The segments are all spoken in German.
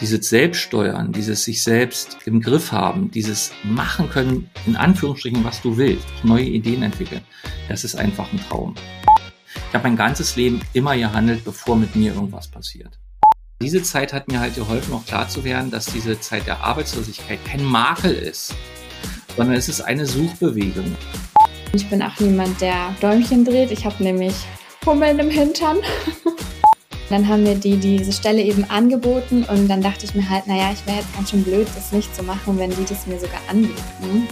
dieses Selbststeuern, dieses sich selbst im Griff haben, dieses machen können, in Anführungsstrichen, was du willst, neue Ideen entwickeln, das ist einfach ein Traum. Ich habe mein ganzes Leben immer gehandelt, bevor mit mir irgendwas passiert. Diese Zeit hat mir halt geholfen, auch klar zu werden, dass diese Zeit der Arbeitslosigkeit kein Makel ist, sondern es ist eine Suchbewegung. Ich bin auch niemand, der Däumchen dreht. Ich habe nämlich Hummeln im Hintern. Dann haben mir die diese Stelle eben angeboten und dann dachte ich mir halt, naja, ich wäre jetzt ganz schön blöd, das nicht zu machen, wenn die das mir sogar anbieten.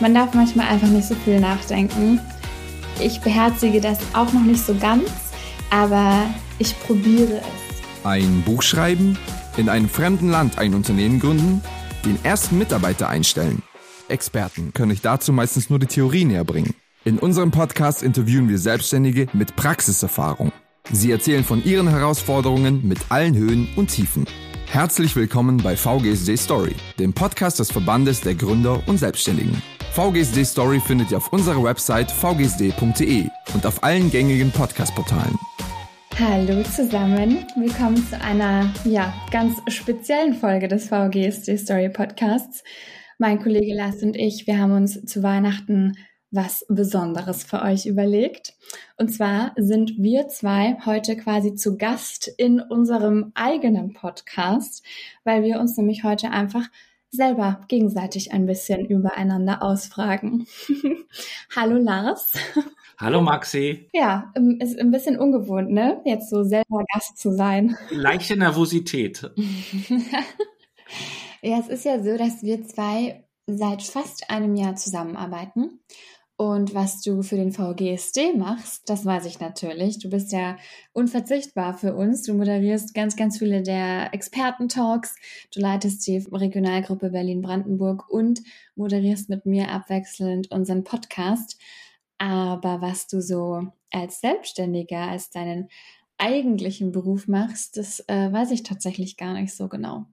Man darf manchmal einfach nicht so viel nachdenken. Ich beherzige das auch noch nicht so ganz, aber ich probiere es. Ein Buch schreiben, in einem fremden Land ein Unternehmen gründen, den ersten Mitarbeiter einstellen. Experten können euch dazu meistens nur die Theorie näher bringen. In unserem Podcast interviewen wir Selbstständige mit Praxiserfahrung. Sie erzählen von ihren Herausforderungen mit allen Höhen und Tiefen. Herzlich willkommen bei VGSD Story, dem Podcast des Verbandes der Gründer und Selbstständigen. VGSD Story findet ihr auf unserer Website vgsd.de und auf allen gängigen Podcast-Portalen. Hallo zusammen, willkommen zu einer ja, ganz speziellen Folge des VGSD Story Podcasts. Mein Kollege Lars und ich, wir haben uns zu Weihnachten was Besonderes für euch überlegt. Und zwar sind wir zwei heute quasi zu Gast in unserem eigenen Podcast, weil wir uns nämlich heute einfach selber gegenseitig ein bisschen übereinander ausfragen. Hallo Lars. Hallo Maxi. Ja, ähm, ist ein bisschen ungewohnt, ne? Jetzt so selber Gast zu sein. Leichte Nervosität. ja, es ist ja so, dass wir zwei seit fast einem Jahr zusammenarbeiten und was du für den VGSD machst, das weiß ich natürlich. Du bist ja unverzichtbar für uns. Du moderierst ganz, ganz viele der Experten-Talks. Du leitest die Regionalgruppe Berlin-Brandenburg und moderierst mit mir abwechselnd unseren Podcast. Aber was du so als Selbstständiger, als deinen eigentlichen Beruf machst, das äh, weiß ich tatsächlich gar nicht so genau.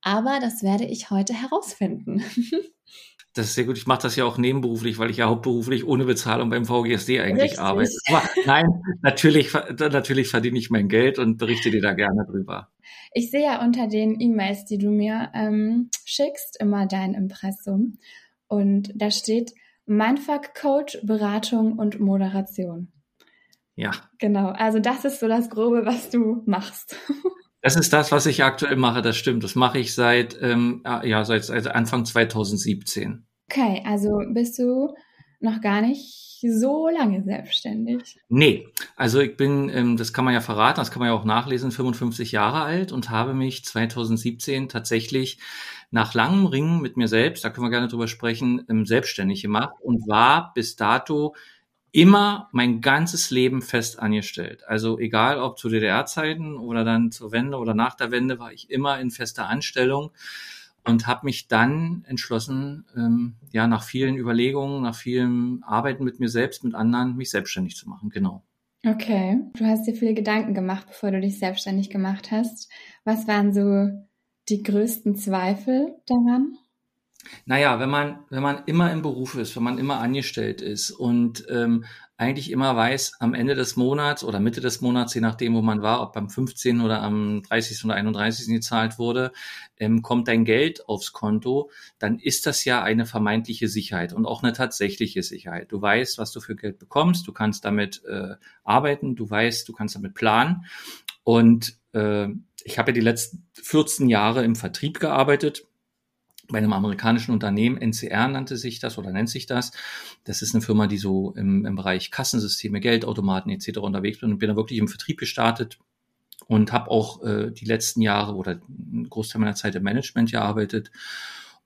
Aber das werde ich heute herausfinden. Das ist sehr gut. Ich mache das ja auch nebenberuflich, weil ich ja hauptberuflich ohne Bezahlung beim VGSD eigentlich Richtig. arbeite. Aber nein, natürlich, natürlich verdiene ich mein Geld und berichte dir da gerne drüber. Ich sehe ja unter den E-Mails, die du mir ähm, schickst, immer dein Impressum. Und da steht Mindfuck Coach, Beratung und Moderation. Ja. Genau. Also das ist so das Grobe, was du machst. Das ist das, was ich aktuell mache, das stimmt. Das mache ich seit, ähm, ja, seit, seit Anfang 2017. Okay, also bist du noch gar nicht so lange selbstständig? Nee, also ich bin, ähm, das kann man ja verraten, das kann man ja auch nachlesen, 55 Jahre alt und habe mich 2017 tatsächlich nach langem Ringen mit mir selbst, da können wir gerne drüber sprechen, ähm, selbstständig gemacht und war bis dato immer mein ganzes Leben fest angestellt. Also egal ob zu DDR-Zeiten oder dann zur Wende oder nach der Wende, war ich immer in fester Anstellung und habe mich dann entschlossen, ähm, ja nach vielen Überlegungen, nach vielem Arbeiten mit mir selbst, mit anderen, mich selbstständig zu machen. Genau. Okay, du hast dir viele Gedanken gemacht, bevor du dich selbstständig gemacht hast. Was waren so die größten Zweifel daran? Naja, wenn man, wenn man immer im Beruf ist, wenn man immer angestellt ist und ähm, eigentlich immer weiß, am Ende des Monats oder Mitte des Monats, je nachdem, wo man war, ob beim 15. oder am 30. oder 31. gezahlt wurde, ähm, kommt dein Geld aufs Konto, dann ist das ja eine vermeintliche Sicherheit und auch eine tatsächliche Sicherheit. Du weißt, was du für Geld bekommst, du kannst damit äh, arbeiten, du weißt, du kannst damit planen. Und äh, ich habe ja die letzten 14 Jahre im Vertrieb gearbeitet bei einem amerikanischen Unternehmen, NCR nannte sich das oder nennt sich das. Das ist eine Firma, die so im, im Bereich Kassensysteme, Geldautomaten etc. unterwegs bin und bin da wirklich im Vertrieb gestartet und habe auch äh, die letzten Jahre oder einen Großteil meiner Zeit im Management gearbeitet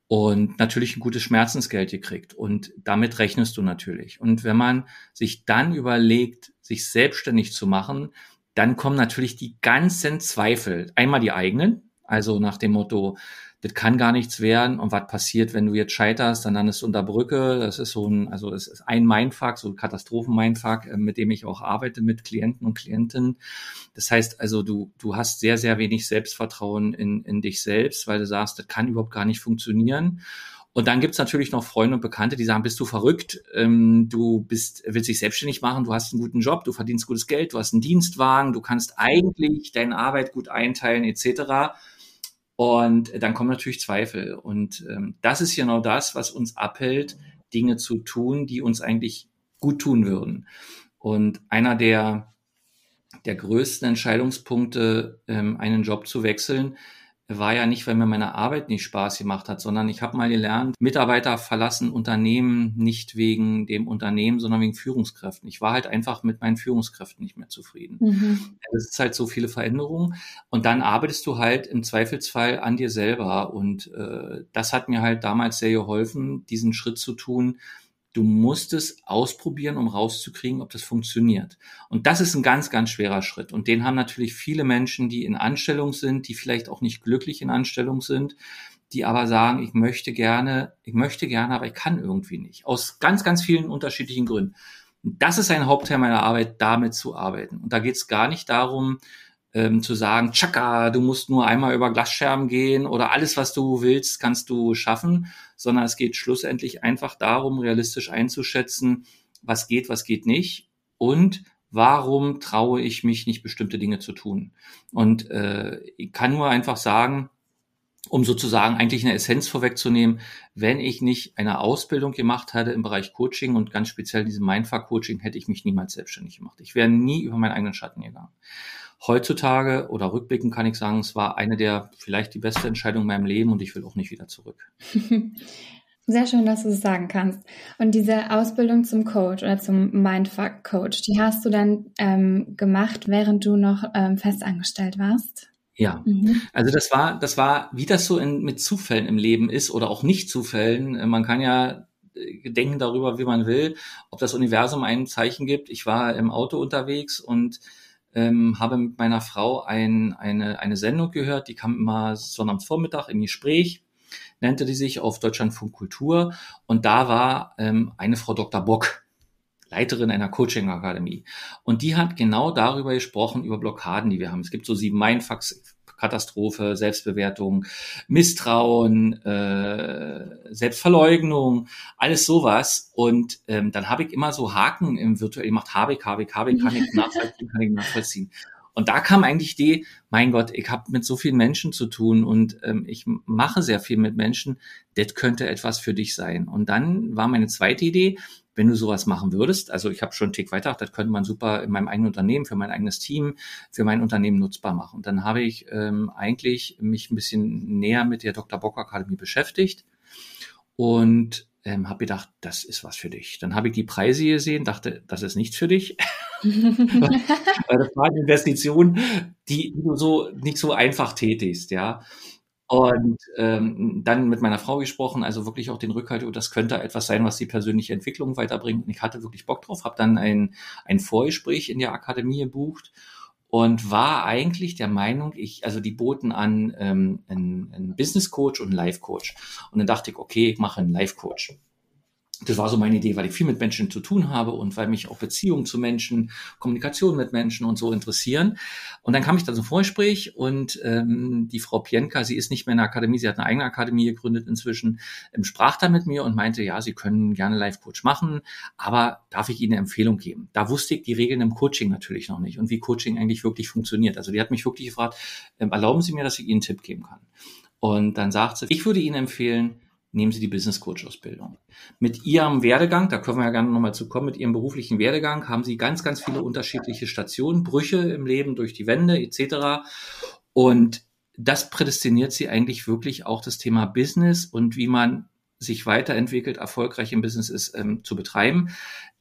und natürlich ein gutes Schmerzensgeld gekriegt. Und damit rechnest du natürlich. Und wenn man sich dann überlegt, sich selbstständig zu machen, dann kommen natürlich die ganzen Zweifel. Einmal die eigenen, also nach dem Motto, das kann gar nichts werden. Und was passiert, wenn du jetzt scheiterst, dann landest du unter Brücke. Das ist so ein, also es ist ein Mindfuck, so ein Katastrophen-Mindfuck, äh, mit dem ich auch arbeite mit Klienten und Klientinnen. Das heißt also, du, du hast sehr, sehr wenig Selbstvertrauen in, in dich selbst, weil du sagst, das kann überhaupt gar nicht funktionieren. Und dann gibt's natürlich noch Freunde und Bekannte, die sagen, bist du verrückt, ähm, du bist, willst dich selbstständig machen, du hast einen guten Job, du verdienst gutes Geld, du hast einen Dienstwagen, du kannst eigentlich deine Arbeit gut einteilen, etc. Und dann kommen natürlich Zweifel. Und ähm, das ist genau das, was uns abhält, Dinge zu tun, die uns eigentlich gut tun würden. Und einer der, der größten Entscheidungspunkte, ähm, einen Job zu wechseln, war ja nicht, weil mir meine Arbeit nicht Spaß gemacht hat, sondern ich habe mal gelernt, Mitarbeiter verlassen Unternehmen nicht wegen dem Unternehmen, sondern wegen Führungskräften. Ich war halt einfach mit meinen Führungskräften nicht mehr zufrieden. Mhm. Es ist halt so viele Veränderungen und dann arbeitest du halt im Zweifelsfall an dir selber und äh, das hat mir halt damals sehr geholfen, diesen Schritt zu tun, Du musst es ausprobieren, um rauszukriegen, ob das funktioniert. Und das ist ein ganz, ganz schwerer Schritt. Und den haben natürlich viele Menschen, die in Anstellung sind, die vielleicht auch nicht glücklich in Anstellung sind, die aber sagen, ich möchte gerne, ich möchte gerne, aber ich kann irgendwie nicht. Aus ganz, ganz vielen unterschiedlichen Gründen. Das ist ein Hauptteil meiner Arbeit, damit zu arbeiten. Und da geht es gar nicht darum, ähm, zu sagen, tschakka, du musst nur einmal über Glasscherben gehen oder alles, was du willst, kannst du schaffen, sondern es geht schlussendlich einfach darum, realistisch einzuschätzen, was geht, was geht nicht und warum traue ich mich nicht, bestimmte Dinge zu tun. Und äh, ich kann nur einfach sagen, um sozusagen eigentlich eine Essenz vorwegzunehmen, wenn ich nicht eine Ausbildung gemacht hätte im Bereich Coaching und ganz speziell diesem Mindfuck-Coaching, hätte ich mich niemals selbstständig gemacht. Ich wäre nie über meinen eigenen Schatten gegangen heutzutage oder rückblickend kann ich sagen, es war eine der vielleicht die beste Entscheidung in meinem Leben und ich will auch nicht wieder zurück. Sehr schön, dass du es sagen kannst. Und diese Ausbildung zum Coach oder zum Mindfuck-Coach, die hast du dann ähm, gemacht, während du noch ähm, festangestellt warst? Ja, mhm. also das war, das war, wie das so in, mit Zufällen im Leben ist oder auch nicht Zufällen. Man kann ja äh, denken darüber, wie man will, ob das Universum ein Zeichen gibt. Ich war im Auto unterwegs und ähm, habe mit meiner Frau ein, eine, eine Sendung gehört, die kam immer Sonnabendvormittag im Gespräch, nannte die sich auf Deutschlandfunk Kultur und da war ähm, eine Frau Dr. Bock, Leiterin einer Coaching-Akademie. Und die hat genau darüber gesprochen, über Blockaden, die wir haben. Es gibt so sieben Mindfucks, Katastrophe, Selbstbewertung, Misstrauen, äh, Selbstverleugnung, alles sowas. Und ähm, dann habe ich immer so Haken im virtuell gemacht, habe ich, habe ich, habe ich, kann ich nachvollziehen, kann ich nachvollziehen. Und da kam eigentlich die, mein Gott, ich habe mit so vielen Menschen zu tun und ähm, ich mache sehr viel mit Menschen, das könnte etwas für dich sein. Und dann war meine zweite Idee, wenn du sowas machen würdest, also ich habe schon einen Tick weiter, das könnte man super in meinem eigenen Unternehmen, für mein eigenes Team, für mein Unternehmen nutzbar machen. Und dann habe ich ähm, eigentlich mich ein bisschen näher mit der Dr. Bock Akademie beschäftigt und ähm, habe gedacht, das ist was für dich. Dann habe ich die Preise gesehen, dachte, das ist nichts für dich. Weil das war eine Investition, die, die du so nicht so einfach tätigst, ja. Und ähm, dann mit meiner Frau gesprochen, also wirklich auch den Rückhalt, oh, das könnte etwas sein, was die persönliche Entwicklung weiterbringt. Und ich hatte wirklich Bock drauf, habe dann ein, ein Vorgespräch in der Akademie gebucht und war eigentlich der Meinung, ich, also die boten an ähm, einen, einen Business Coach und einen Life Coach. Und dann dachte ich, okay, ich mache einen Life Coach das war so meine Idee, weil ich viel mit Menschen zu tun habe und weil mich auch Beziehungen zu Menschen, Kommunikation mit Menschen und so interessieren. Und dann kam ich da zum Vorgespräch und ähm, die Frau Pienka, sie ist nicht mehr in der Akademie, sie hat eine eigene Akademie gegründet inzwischen, ähm, sprach da mit mir und meinte, ja, Sie können gerne Live-Coach machen, aber darf ich Ihnen eine Empfehlung geben? Da wusste ich die Regeln im Coaching natürlich noch nicht und wie Coaching eigentlich wirklich funktioniert. Also die hat mich wirklich gefragt, ähm, erlauben Sie mir, dass ich Ihnen einen Tipp geben kann? Und dann sagt sie, ich würde Ihnen empfehlen, nehmen Sie die Business Coach Ausbildung. Mit Ihrem Werdegang, da können wir ja gerne nochmal zu kommen, mit Ihrem beruflichen Werdegang haben Sie ganz, ganz viele unterschiedliche Stationen, Brüche im Leben durch die Wände etc. Und das prädestiniert Sie eigentlich wirklich auch das Thema Business und wie man sich weiterentwickelt, erfolgreich im Business ist, ähm, zu betreiben.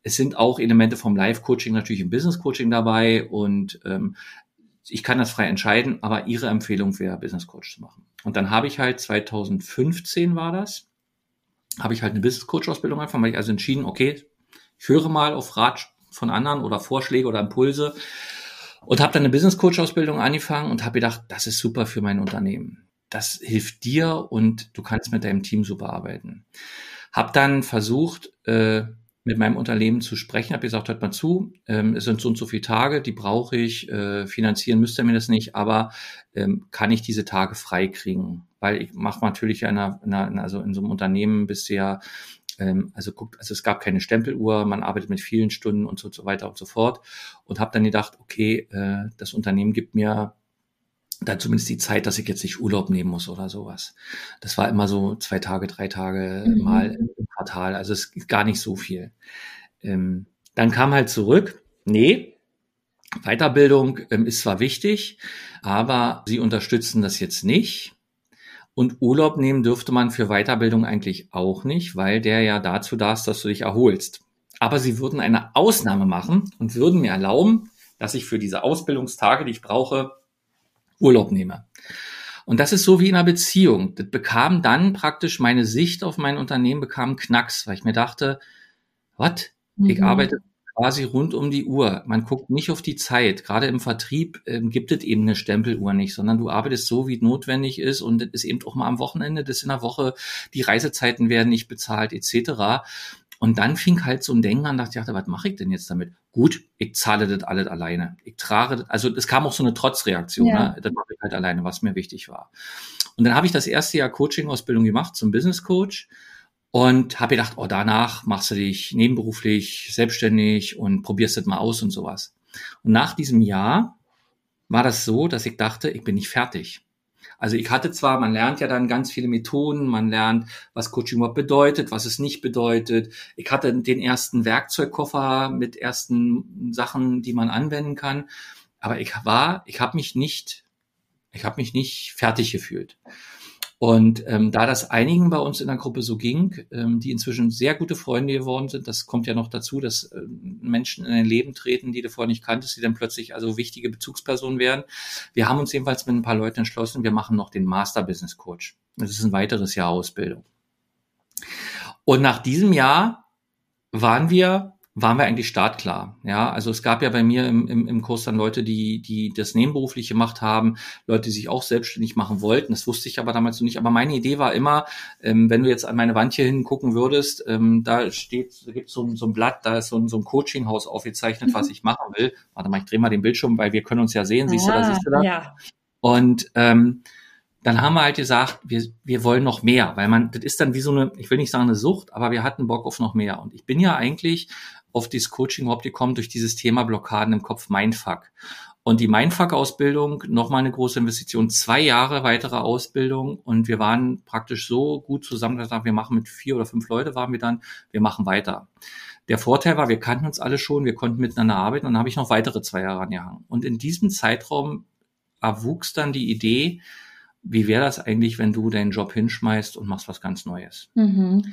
Es sind auch Elemente vom Live-Coaching natürlich im Business-Coaching dabei und ähm, ich kann das frei entscheiden, aber Ihre Empfehlung wäre, Business Coach zu machen. Und dann habe ich halt 2015 war das, habe ich halt eine Business Coach Ausbildung angefangen, weil ich also entschieden, okay, ich höre mal auf Rat von anderen oder Vorschläge oder Impulse und habe dann eine Business Coach Ausbildung angefangen und habe gedacht, das ist super für mein Unternehmen. Das hilft dir und du kannst mit deinem Team super arbeiten. Hab dann versucht, äh, mit meinem Unternehmen zu sprechen, habe gesagt, hört mal zu, ähm, es sind so und so viele Tage, die brauche ich, äh, finanzieren müsst ihr mir das nicht, aber ähm, kann ich diese Tage frei? Weil ich mache natürlich in einer, in einer, also in so einem Unternehmen bisher, ähm, also guckt, also es gab keine Stempeluhr, man arbeitet mit vielen Stunden und so, so weiter und so fort und habe dann gedacht, okay, äh, das Unternehmen gibt mir da zumindest die Zeit, dass ich jetzt nicht Urlaub nehmen muss oder sowas. Das war immer so zwei Tage, drei Tage mhm. mal im Quartal. Also es ist gar nicht so viel. Ähm, dann kam halt zurück, nee, Weiterbildung ähm, ist zwar wichtig, aber sie unterstützen das jetzt nicht. Und Urlaub nehmen dürfte man für Weiterbildung eigentlich auch nicht, weil der ja dazu da ist, dass du dich erholst. Aber sie würden eine Ausnahme machen und würden mir erlauben, dass ich für diese Ausbildungstage, die ich brauche, Urlaub nehme. Und das ist so wie in einer Beziehung. Das bekam dann praktisch meine Sicht auf mein Unternehmen bekam Knacks, weil ich mir dachte, was? Mhm. Ich arbeite quasi rund um die Uhr. Man guckt nicht auf die Zeit. Gerade im Vertrieb ähm, gibt es eben eine Stempeluhr nicht, sondern du arbeitest so, wie notwendig ist und das ist eben auch mal am Wochenende, das in der Woche, die Reisezeiten werden nicht bezahlt etc. Und dann fing halt so ein Denken an, dachte ich, was mache ich denn jetzt damit? Gut, ich zahle das alles alleine. Ich trage das, also es kam auch so eine Trotzreaktion, ja. ne? das mache ich halt alleine, was mir wichtig war. Und dann habe ich das erste Jahr Coaching-Ausbildung gemacht zum Business Coach und habe gedacht, oh, danach machst du dich nebenberuflich selbstständig und probierst das mal aus und sowas. Und nach diesem Jahr war das so, dass ich dachte, ich bin nicht fertig. Also ich hatte zwar, man lernt ja dann ganz viele Methoden, man lernt, was Coaching überhaupt bedeutet, was es nicht bedeutet. Ich hatte den ersten Werkzeugkoffer mit ersten Sachen, die man anwenden kann, aber ich war, ich habe mich nicht, ich habe mich nicht fertig gefühlt. Und ähm, da das einigen bei uns in der Gruppe so ging, ähm, die inzwischen sehr gute Freunde geworden sind, das kommt ja noch dazu, dass ähm, Menschen in dein Leben treten, die du vorher nicht kanntest, die dann plötzlich also wichtige Bezugspersonen werden. Wir haben uns jedenfalls mit ein paar Leuten entschlossen, wir machen noch den Master Business Coach. Das ist ein weiteres Jahr Ausbildung. Und nach diesem Jahr waren wir waren wir eigentlich startklar. Ja, also es gab ja bei mir im, im, im Kurs dann Leute, die, die das nebenberuflich gemacht haben, Leute, die sich auch selbstständig machen wollten. Das wusste ich aber damals noch nicht. Aber meine Idee war immer, ähm, wenn du jetzt an meine Wand hier hingucken würdest, ähm, da steht, da gibt so, so ein Blatt, da ist so ein, so ein Coachinghaus aufgezeichnet, mhm. was ich machen will. Warte mal, ich drehe mal den Bildschirm, weil wir können uns ja sehen. Siehst ah, du da, siehst du da? Ja. Und ähm, dann haben wir halt gesagt, wir, wir wollen noch mehr, weil man, das ist dann wie so eine, ich will nicht sagen eine Sucht, aber wir hatten Bock auf noch mehr. Und ich bin ja eigentlich auf dieses Coaching überhaupt gekommen durch dieses Thema Blockaden im Kopf Mindfuck. Und die Mindfuck-Ausbildung, nochmal eine große Investition, zwei Jahre weitere Ausbildung. Und wir waren praktisch so gut zusammen, dass wir machen mit vier oder fünf Leute waren wir dann, wir machen weiter. Der Vorteil war, wir kannten uns alle schon, wir konnten miteinander arbeiten und dann habe ich noch weitere zwei Jahre angehangen. Und in diesem Zeitraum erwuchs dann die Idee, wie wäre das eigentlich, wenn du deinen Job hinschmeißt und machst was ganz Neues? Mhm.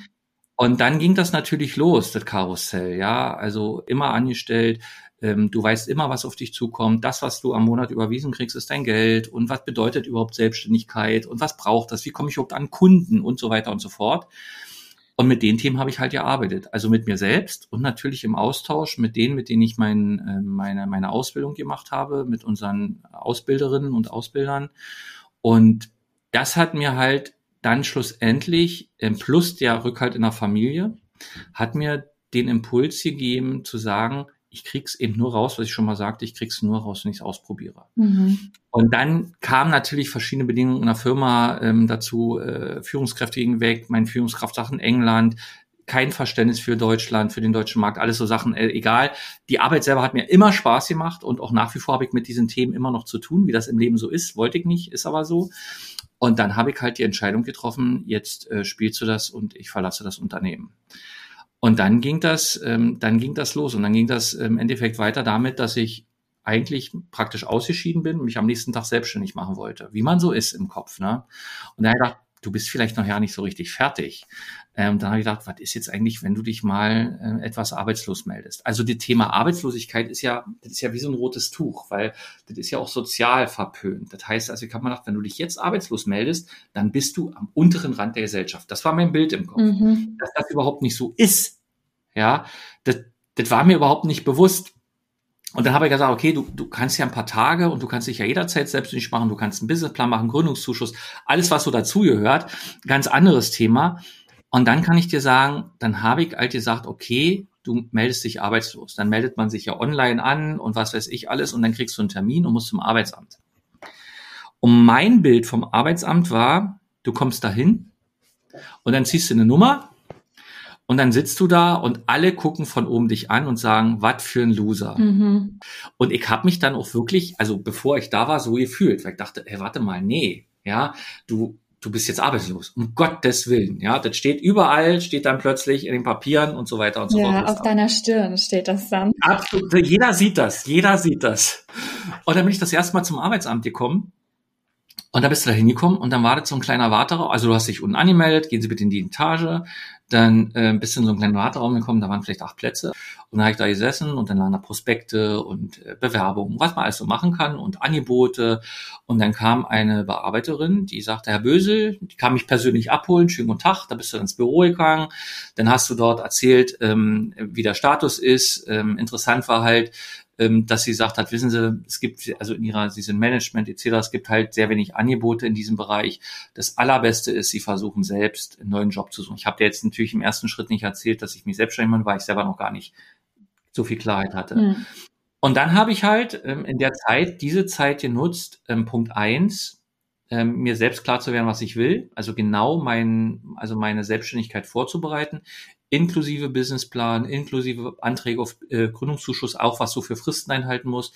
Und dann ging das natürlich los, das Karussell, ja, also immer angestellt. Ähm, du weißt immer, was auf dich zukommt. Das, was du am Monat überwiesen kriegst, ist dein Geld. Und was bedeutet überhaupt Selbstständigkeit? Und was braucht das? Wie komme ich überhaupt an Kunden und so weiter und so fort? Und mit den Themen habe ich halt gearbeitet. Also mit mir selbst und natürlich im Austausch mit denen, mit denen ich mein, äh, meine, meine Ausbildung gemacht habe, mit unseren Ausbilderinnen und Ausbildern. Und das hat mir halt dann schlussendlich, plus der Rückhalt in der Familie, hat mir den Impuls gegeben zu sagen, ich krieg's eben nur raus, was ich schon mal sagte, ich krieg's nur raus, wenn ich es ausprobiere. Mhm. Und dann kamen natürlich verschiedene Bedingungen in der Firma ähm, dazu, äh, Führungskräfte gingen weg, mein Führungskraft in England, kein Verständnis für Deutschland, für den deutschen Markt, alles so Sachen, äh, egal. Die Arbeit selber hat mir immer Spaß gemacht und auch nach wie vor habe ich mit diesen Themen immer noch zu tun, wie das im Leben so ist, wollte ich nicht, ist aber so. Und dann habe ich halt die Entscheidung getroffen, jetzt äh, spielst du das und ich verlasse das Unternehmen. Und dann ging das, ähm, dann ging das los und dann ging das im Endeffekt weiter damit, dass ich eigentlich praktisch ausgeschieden bin, mich am nächsten Tag selbstständig machen wollte, wie man so ist im Kopf. Ne? Und dann habe ich gedacht, du bist vielleicht noch ja nicht so richtig fertig. Ähm, dann habe ich gedacht, was ist jetzt eigentlich, wenn du dich mal äh, etwas arbeitslos meldest? Also das Thema Arbeitslosigkeit ist ja, das ist ja wie so ein rotes Tuch, weil das ist ja auch sozial verpönt. Das heißt also, ich habe mir gedacht, wenn du dich jetzt arbeitslos meldest, dann bist du am unteren Rand der Gesellschaft. Das war mein Bild im Kopf. Mhm. Dass das überhaupt nicht so ist. Ja, das, das war mir überhaupt nicht bewusst. Und dann habe ich gesagt, okay, du, du kannst ja ein paar Tage und du kannst dich ja jederzeit selbstständig machen, du kannst einen Businessplan machen, Gründungszuschuss, alles, was so dazugehört, ganz anderes Thema. Und dann kann ich dir sagen, dann habe ich halt gesagt, okay, du meldest dich arbeitslos. Dann meldet man sich ja online an und was weiß ich alles und dann kriegst du einen Termin und musst zum Arbeitsamt. Und mein Bild vom Arbeitsamt war, du kommst dahin und dann ziehst du eine Nummer Und dann sitzt du da und alle gucken von oben dich an und sagen, was für ein Loser. Mhm. Und ich habe mich dann auch wirklich, also bevor ich da war, so gefühlt, weil ich dachte, ey, warte mal, nee, ja, du, du bist jetzt arbeitslos. Um Gottes Willen, ja, das steht überall, steht dann plötzlich in den Papieren und so weiter und so fort. Ja, auf deiner Stirn steht das dann. Absolut, jeder sieht das, jeder sieht das. Und dann bin ich das erste Mal zum Arbeitsamt gekommen und da bist du da hingekommen und dann wartet so ein kleiner Warteraum. Also du hast dich unten angemeldet, gehen Sie bitte in die Etage. Dann äh, du in so einen kleinen Warteraum gekommen, da waren vielleicht acht Plätze. Und dann habe ich da gesessen und dann waren da Prospekte und äh, Bewerbungen, was man alles so machen kann und Angebote. Und dann kam eine Bearbeiterin, die sagte, Herr Bösel, die kam mich persönlich abholen, schönen guten Tag, da bist du ins Büro gegangen. Dann hast du dort erzählt, ähm, wie der Status ist. Ähm, interessant war halt, ähm, dass sie gesagt hat, wissen Sie, es gibt, also in ihrer, sie sind Management etc., es gibt halt sehr wenig Angebote in diesem Bereich. Das Allerbeste ist, sie versuchen selbst einen neuen Job zu suchen. Ich habe dir jetzt natürlich im ersten Schritt nicht erzählt, dass ich mich selbstständig mache, weil ich selber noch gar nicht so viel Klarheit hatte. Mhm. Und dann habe ich halt ähm, in der Zeit, diese Zeit genutzt, ähm, Punkt eins, ähm, mir selbst klar zu werden, was ich will, also genau mein, also meine Selbstständigkeit vorzubereiten, inklusive Businessplan, inklusive Anträge auf äh, Gründungszuschuss, auch was so für Fristen einhalten muss.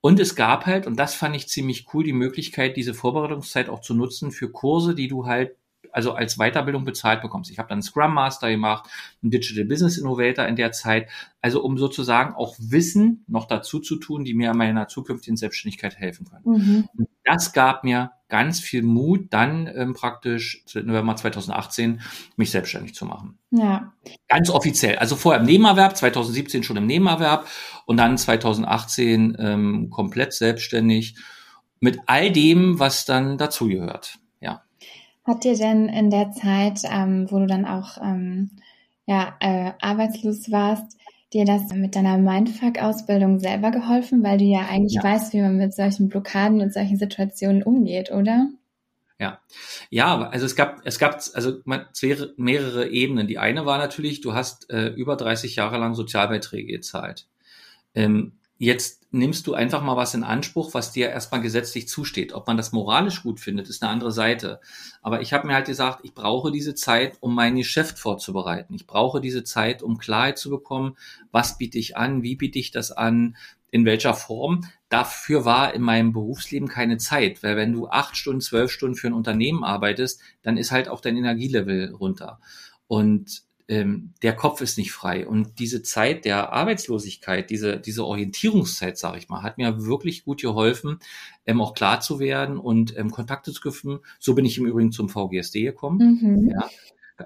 Und es gab halt, und das fand ich ziemlich cool, die Möglichkeit, diese Vorbereitungszeit auch zu nutzen für Kurse, die du halt also als Weiterbildung bezahlt bekommst. Ich habe dann Scrum Master gemacht, einen Digital Business Innovator in der Zeit, also um sozusagen auch Wissen noch dazu zu tun, die mir an meiner zukünftigen Selbstständigkeit helfen können. Mhm. Das gab mir ganz viel Mut, dann ähm, praktisch November 2018 mich selbstständig zu machen. Ja. Ganz offiziell. Also vorher im Nebenerwerb, 2017 schon im Nebenerwerb und dann 2018 ähm, komplett selbstständig mit all dem, was dann dazugehört. Ja. Hat dir denn in der Zeit, ähm, wo du dann auch ähm, ja, äh, arbeitslos warst, dir das mit deiner Mindfuck-Ausbildung selber geholfen, weil du ja eigentlich ja. weißt, wie man mit solchen Blockaden und solchen Situationen umgeht, oder? Ja, ja, also es gab, es gab also mehrere Ebenen. Die eine war natürlich, du hast äh, über 30 Jahre lang Sozialbeiträge gezahlt. Ähm, Jetzt nimmst du einfach mal was in Anspruch, was dir erstmal gesetzlich zusteht. Ob man das moralisch gut findet, ist eine andere Seite. Aber ich habe mir halt gesagt, ich brauche diese Zeit, um mein Geschäft vorzubereiten. Ich brauche diese Zeit, um Klarheit zu bekommen, was biete ich an, wie biete ich das an, in welcher Form. Dafür war in meinem Berufsleben keine Zeit, weil wenn du acht Stunden, zwölf Stunden für ein Unternehmen arbeitest, dann ist halt auch dein Energielevel runter. Und ähm, der Kopf ist nicht frei. Und diese Zeit der Arbeitslosigkeit, diese, diese Orientierungszeit, sage ich mal, hat mir wirklich gut geholfen, ähm, auch klar zu werden und ähm, Kontakte zu knüpfen. So bin ich im Übrigen zum VGSD gekommen. Mhm. Ja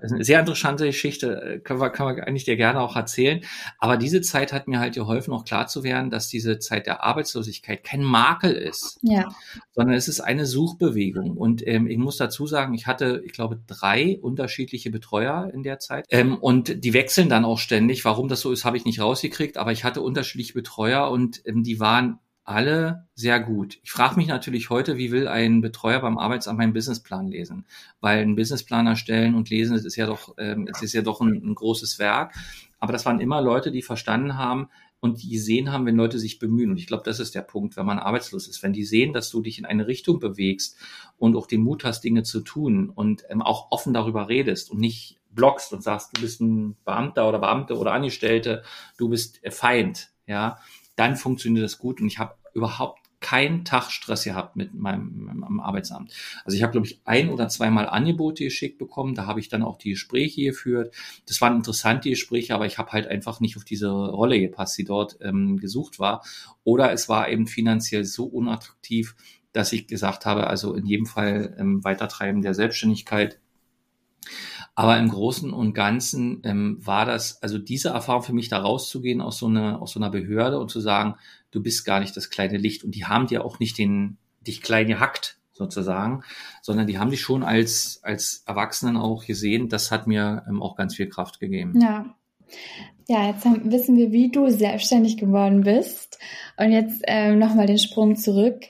eine sehr interessante Geschichte, äh, kann man, kann man eigentlich dir gerne auch erzählen. Aber diese Zeit hat mir halt geholfen, auch klar zu werden, dass diese Zeit der Arbeitslosigkeit kein Makel ist, ja. sondern es ist eine Suchbewegung. Und ähm, ich muss dazu sagen, ich hatte, ich glaube, drei unterschiedliche Betreuer in der Zeit. Ähm, und die wechseln dann auch ständig. Warum das so ist, habe ich nicht rausgekriegt, aber ich hatte unterschiedliche Betreuer und ähm, die waren alle sehr gut. Ich frage mich natürlich heute, wie will ein Betreuer beim Arbeitsamt einen Businessplan lesen? Weil ein Businessplan erstellen und lesen, das ist ja doch, ähm, es ist ja doch ein, ein großes Werk. Aber das waren immer Leute, die verstanden haben, und die gesehen haben, wenn Leute sich bemühen. Und ich glaube, das ist der Punkt, wenn man arbeitslos ist. Wenn die sehen, dass du dich in eine Richtung bewegst und auch den Mut hast, Dinge zu tun und ähm, auch offen darüber redest und nicht blockst und sagst, du bist ein Beamter oder Beamte oder Angestellte, du bist Feind, ja, dann funktioniert das gut und ich habe überhaupt keinen Tag Stress gehabt mit meinem, meinem Arbeitsamt. Also ich habe, glaube ich, ein oder zweimal Angebote geschickt bekommen. Da habe ich dann auch die Gespräche geführt. Das waren interessante Gespräche, aber ich habe halt einfach nicht auf diese Rolle gepasst, die dort ähm, gesucht war. Oder es war eben finanziell so unattraktiv, dass ich gesagt habe, also in jedem Fall ähm, Weitertreiben der Selbstständigkeit aber im Großen und Ganzen ähm, war das, also diese Erfahrung für mich, da rauszugehen aus so, einer aus so einer Behörde und zu sagen, du bist gar nicht das kleine Licht. Und die haben dir auch nicht den, dich klein gehackt, sozusagen, sondern die haben dich schon als, als Erwachsenen auch gesehen. Das hat mir ähm, auch ganz viel Kraft gegeben. Ja. Ja, jetzt haben, wissen wir, wie du selbstständig geworden bist. Und jetzt ähm, nochmal den Sprung zurück.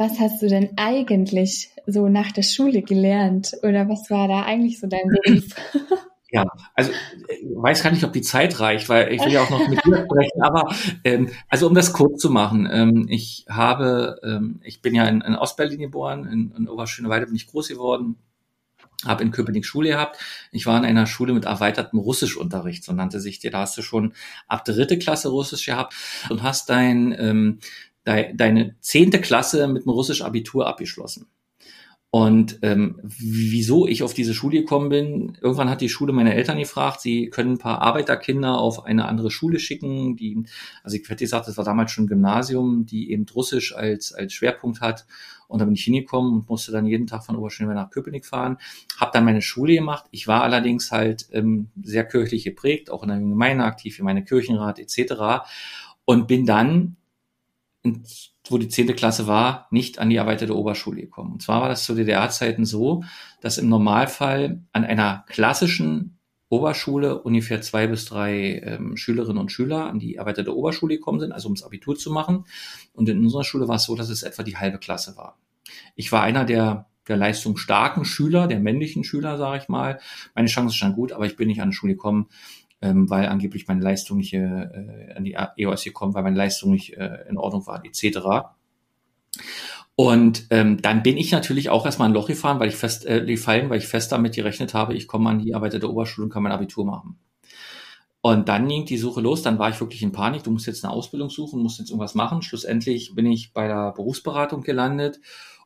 Was hast du denn eigentlich so nach der Schule gelernt? Oder was war da eigentlich so dein Beruf? Ja, also ich weiß gar nicht, ob die Zeit reicht, weil ich will ja auch noch mit dir sprechen. Aber ähm, also um das kurz zu machen, ähm, ich habe, ähm, ich bin ja in, in Ostberlin geboren, in, in Oberschöneweide bin ich groß geworden, habe in Köpenick Schule gehabt. Ich war in einer Schule mit erweitertem Russischunterricht, so nannte sich die. Da hast du schon ab dritte Klasse Russisch gehabt und hast dein, ähm, deine zehnte Klasse mit einem Russisch-Abitur abgeschlossen. Und ähm, wieso ich auf diese Schule gekommen bin, irgendwann hat die Schule meine Eltern gefragt, sie können ein paar Arbeiterkinder auf eine andere Schule schicken, die, also ich hätte gesagt, das war damals schon ein Gymnasium, die eben Russisch als, als Schwerpunkt hat. Und da bin ich hingekommen und musste dann jeden Tag von Oberschönewehr nach Köpenick fahren. Habe dann meine Schule gemacht. Ich war allerdings halt ähm, sehr kirchlich geprägt, auch in der Gemeinde aktiv, in meine Kirchenrat etc. Und bin dann wo die zehnte Klasse war, nicht an die erweiterte Oberschule gekommen. Und zwar war das zu DDR-Zeiten so, dass im Normalfall an einer klassischen Oberschule ungefähr zwei bis drei ähm, Schülerinnen und Schüler an die erweiterte Oberschule gekommen sind, also ums Abitur zu machen. Und in unserer Schule war es so, dass es etwa die halbe Klasse war. Ich war einer der der leistungsstarken Schüler, der männlichen Schüler, sage ich mal. Meine Chancen standen gut, aber ich bin nicht an die Schule gekommen, ähm, weil angeblich meine Leistung nicht äh, an die EOS gekommen, weil meine Leistung nicht äh, in Ordnung war, etc. Und ähm, dann bin ich natürlich auch erstmal ein Loch gefahren, weil ich fest äh, gefallen, weil ich fest damit gerechnet habe, ich komme an die erweiterte Oberschule und kann mein Abitur machen. Und dann ging die Suche los, dann war ich wirklich in Panik, du musst jetzt eine Ausbildung suchen, musst jetzt irgendwas machen. Schlussendlich bin ich bei der Berufsberatung gelandet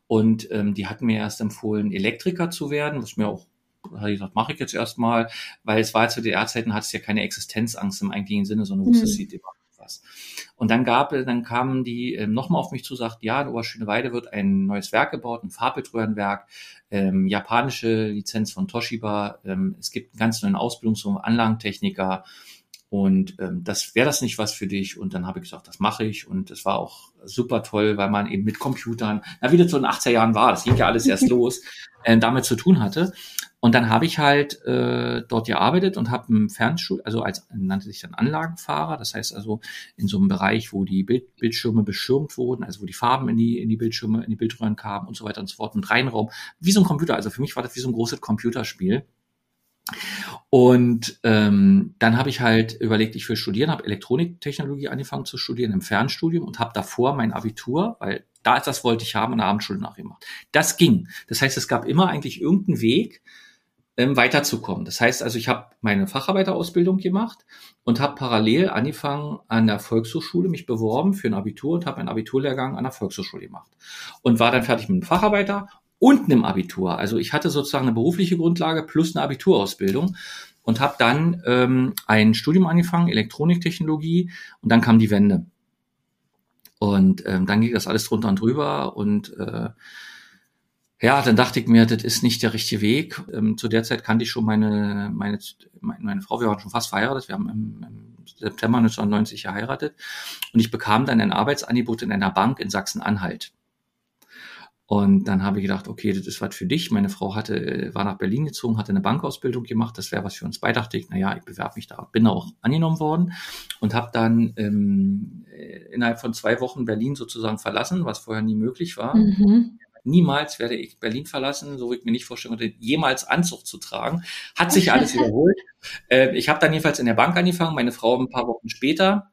und ähm, die hatten mir erst empfohlen, Elektriker zu werden, was mir auch habe ich gesagt, mache ich jetzt erstmal, weil es war zu DDR-Zeiten, hat es ja keine Existenzangst im eigentlichen Sinne, sondern wusste, mhm. es sieht immer was. Und dann gab, dann kamen die ähm, nochmal auf mich zu, sagt, ja, in Oberschöneweide wird ein neues Werk gebaut, ein Farbbildröhrenwerk, ähm, japanische Lizenz von Toshiba, ähm, es gibt einen ganz neuen Ausbildungsraum, Anlagentechniker, und ähm, das wäre das nicht was für dich. Und dann habe ich gesagt, das mache ich. Und es war auch super toll, weil man eben mit Computern, na wie das so in den 80er Jahren war, das ging ja alles erst los, äh, damit zu tun hatte. Und dann habe ich halt äh, dort gearbeitet und habe ein Fernstuhl, also als nannte sich dann Anlagenfahrer, das heißt also in so einem Bereich, wo die Bild, Bildschirme beschirmt wurden, also wo die Farben in die in die Bildschirme, in die Bildröhren kamen und so weiter und so fort, ein Reinraum, wie so ein Computer. Also für mich war das wie so ein großes Computerspiel. Und ähm, dann habe ich halt überlegt, ich will studieren, habe Elektroniktechnologie angefangen zu studieren im Fernstudium und habe davor mein Abitur, weil da das wollte ich haben, an der Abendschule nachgemacht. Das ging. Das heißt, es gab immer eigentlich irgendeinen Weg, ähm, weiterzukommen. Das heißt also, ich habe meine Facharbeiterausbildung gemacht und habe parallel angefangen an der Volkshochschule mich beworben für ein Abitur und habe einen Abiturlehrgang an der Volkshochschule gemacht und war dann fertig mit dem Facharbeiter und einem Abitur. Also ich hatte sozusagen eine berufliche Grundlage plus eine Abiturausbildung und habe dann ähm, ein Studium angefangen, Elektroniktechnologie und dann kam die Wende. Und ähm, dann ging das alles drunter und drüber und äh, ja, dann dachte ich mir, das ist nicht der richtige Weg. Ähm, zu der Zeit kannte ich schon meine, meine, meine Frau, wir waren schon fast verheiratet, wir haben im, im September 1990 geheiratet und ich bekam dann ein Arbeitsangebot in einer Bank in Sachsen-Anhalt. Und dann habe ich gedacht, okay, das ist was für dich. Meine Frau hatte, war nach Berlin gezogen, hatte eine Bankausbildung gemacht, das wäre was für uns beide. Dachte ich, naja, ich bewerbe mich da. Bin auch angenommen worden und habe dann ähm, innerhalb von zwei Wochen Berlin sozusagen verlassen, was vorher nie möglich war. Mhm. Niemals werde ich Berlin verlassen, so wie ich mir nicht vorstellen konnte, jemals Anzug zu tragen. Hat sich alles wiederholt. Äh, ich habe dann jedenfalls in der Bank angefangen, meine Frau ein paar Wochen später.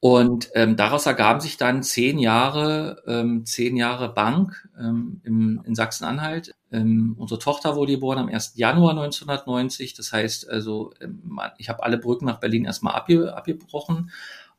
Und ähm, daraus ergaben sich dann zehn Jahre, ähm, zehn Jahre Bank ähm, im, in Sachsen-Anhalt. Ähm, unsere Tochter wurde geboren am 1. Januar 1990. Das heißt also, ähm, ich habe alle Brücken nach Berlin erstmal abge, abgebrochen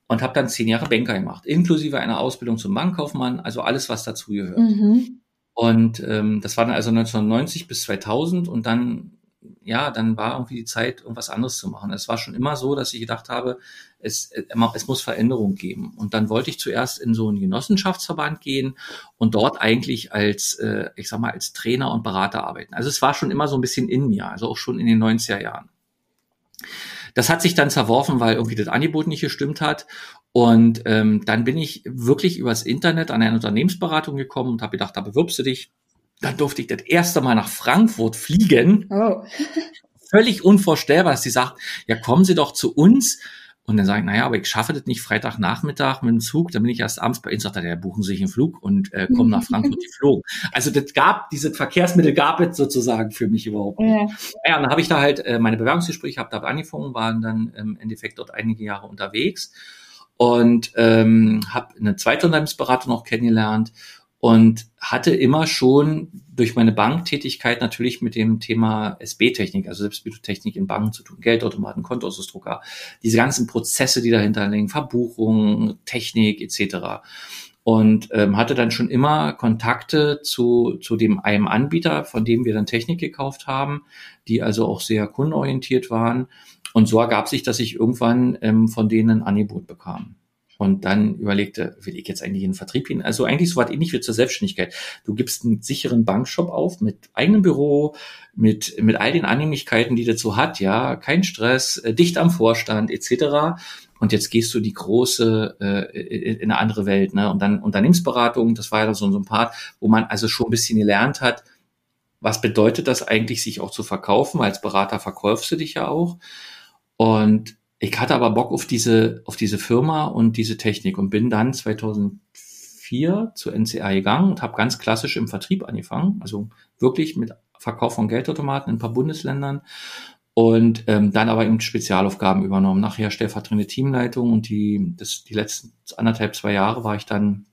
und habe dann zehn Jahre Banker gemacht, inklusive einer Ausbildung zum Bankkaufmann, also alles, was dazu gehört. Mhm. Und ähm, das war dann also 1990 bis 2000 und dann ja, dann war irgendwie die Zeit, irgendwas anderes zu machen. Es war schon immer so, dass ich gedacht habe, es, es muss Veränderung geben. Und dann wollte ich zuerst in so einen Genossenschaftsverband gehen und dort eigentlich als, äh, ich sag mal, als Trainer und Berater arbeiten. Also es war schon immer so ein bisschen in mir, also auch schon in den 90er Jahren. Das hat sich dann zerworfen, weil irgendwie das Angebot nicht gestimmt hat. Und ähm, dann bin ich wirklich übers Internet an eine Unternehmensberatung gekommen und habe gedacht, da bewirbst du dich. Dann durfte ich das erste Mal nach Frankfurt fliegen. Oh. Völlig unvorstellbar, dass sie sagt, ja, kommen Sie doch zu uns und dann sage ich, naja, aber ich schaffe das nicht Freitagnachmittag mit dem Zug, dann bin ich erst abends bei Ihnen, sagt er, ja, buchen Sie sich einen Flug und äh, kommen nach Frankfurt geflogen. Also das gab, diese Verkehrsmittel gab es sozusagen für mich überhaupt nicht. Ja, ja dann habe ich da halt äh, meine Bewerbungsgespräche, habe da angefangen, waren dann im Endeffekt dort einige Jahre unterwegs und ähm, habe eine zweite Unternehmensberatung noch kennengelernt und hatte immer schon durch meine Banktätigkeit natürlich mit dem Thema SB-Technik, also Selbstbildtechnik in Banken zu tun, Geldautomaten, Kontoauszusdrucker, diese ganzen Prozesse, die dahinter liegen, Verbuchung, Technik etc. Und ähm, hatte dann schon immer Kontakte zu, zu dem einem Anbieter, von dem wir dann Technik gekauft haben, die also auch sehr kundenorientiert waren. Und so ergab sich, dass ich irgendwann ähm, von denen ein Angebot bekam und dann überlegte, will ich jetzt eigentlich in den Vertrieb hin? Also eigentlich so was ähnlich wie zur Selbstständigkeit. Du gibst einen sicheren Bankshop auf mit eigenem Büro, mit, mit all den Annehmlichkeiten, die dazu hat, ja, kein Stress, äh, dicht am Vorstand etc. Und jetzt gehst du die große äh, in eine andere Welt, ne? Und dann Unternehmensberatung, das war ja so, so ein Part, wo man also schon ein bisschen gelernt hat, was bedeutet das eigentlich, sich auch zu verkaufen? Als Berater verkaufst du dich ja auch. Und ich hatte aber Bock auf diese, auf diese Firma und diese Technik und bin dann 2004 zu NCA gegangen und habe ganz klassisch im Vertrieb angefangen, also wirklich mit Verkauf von Geldautomaten in ein paar Bundesländern und ähm, dann aber eben Spezialaufgaben übernommen. Nachher stellvertretende Teamleitung und die, das, die letzten anderthalb, zwei Jahre war ich dann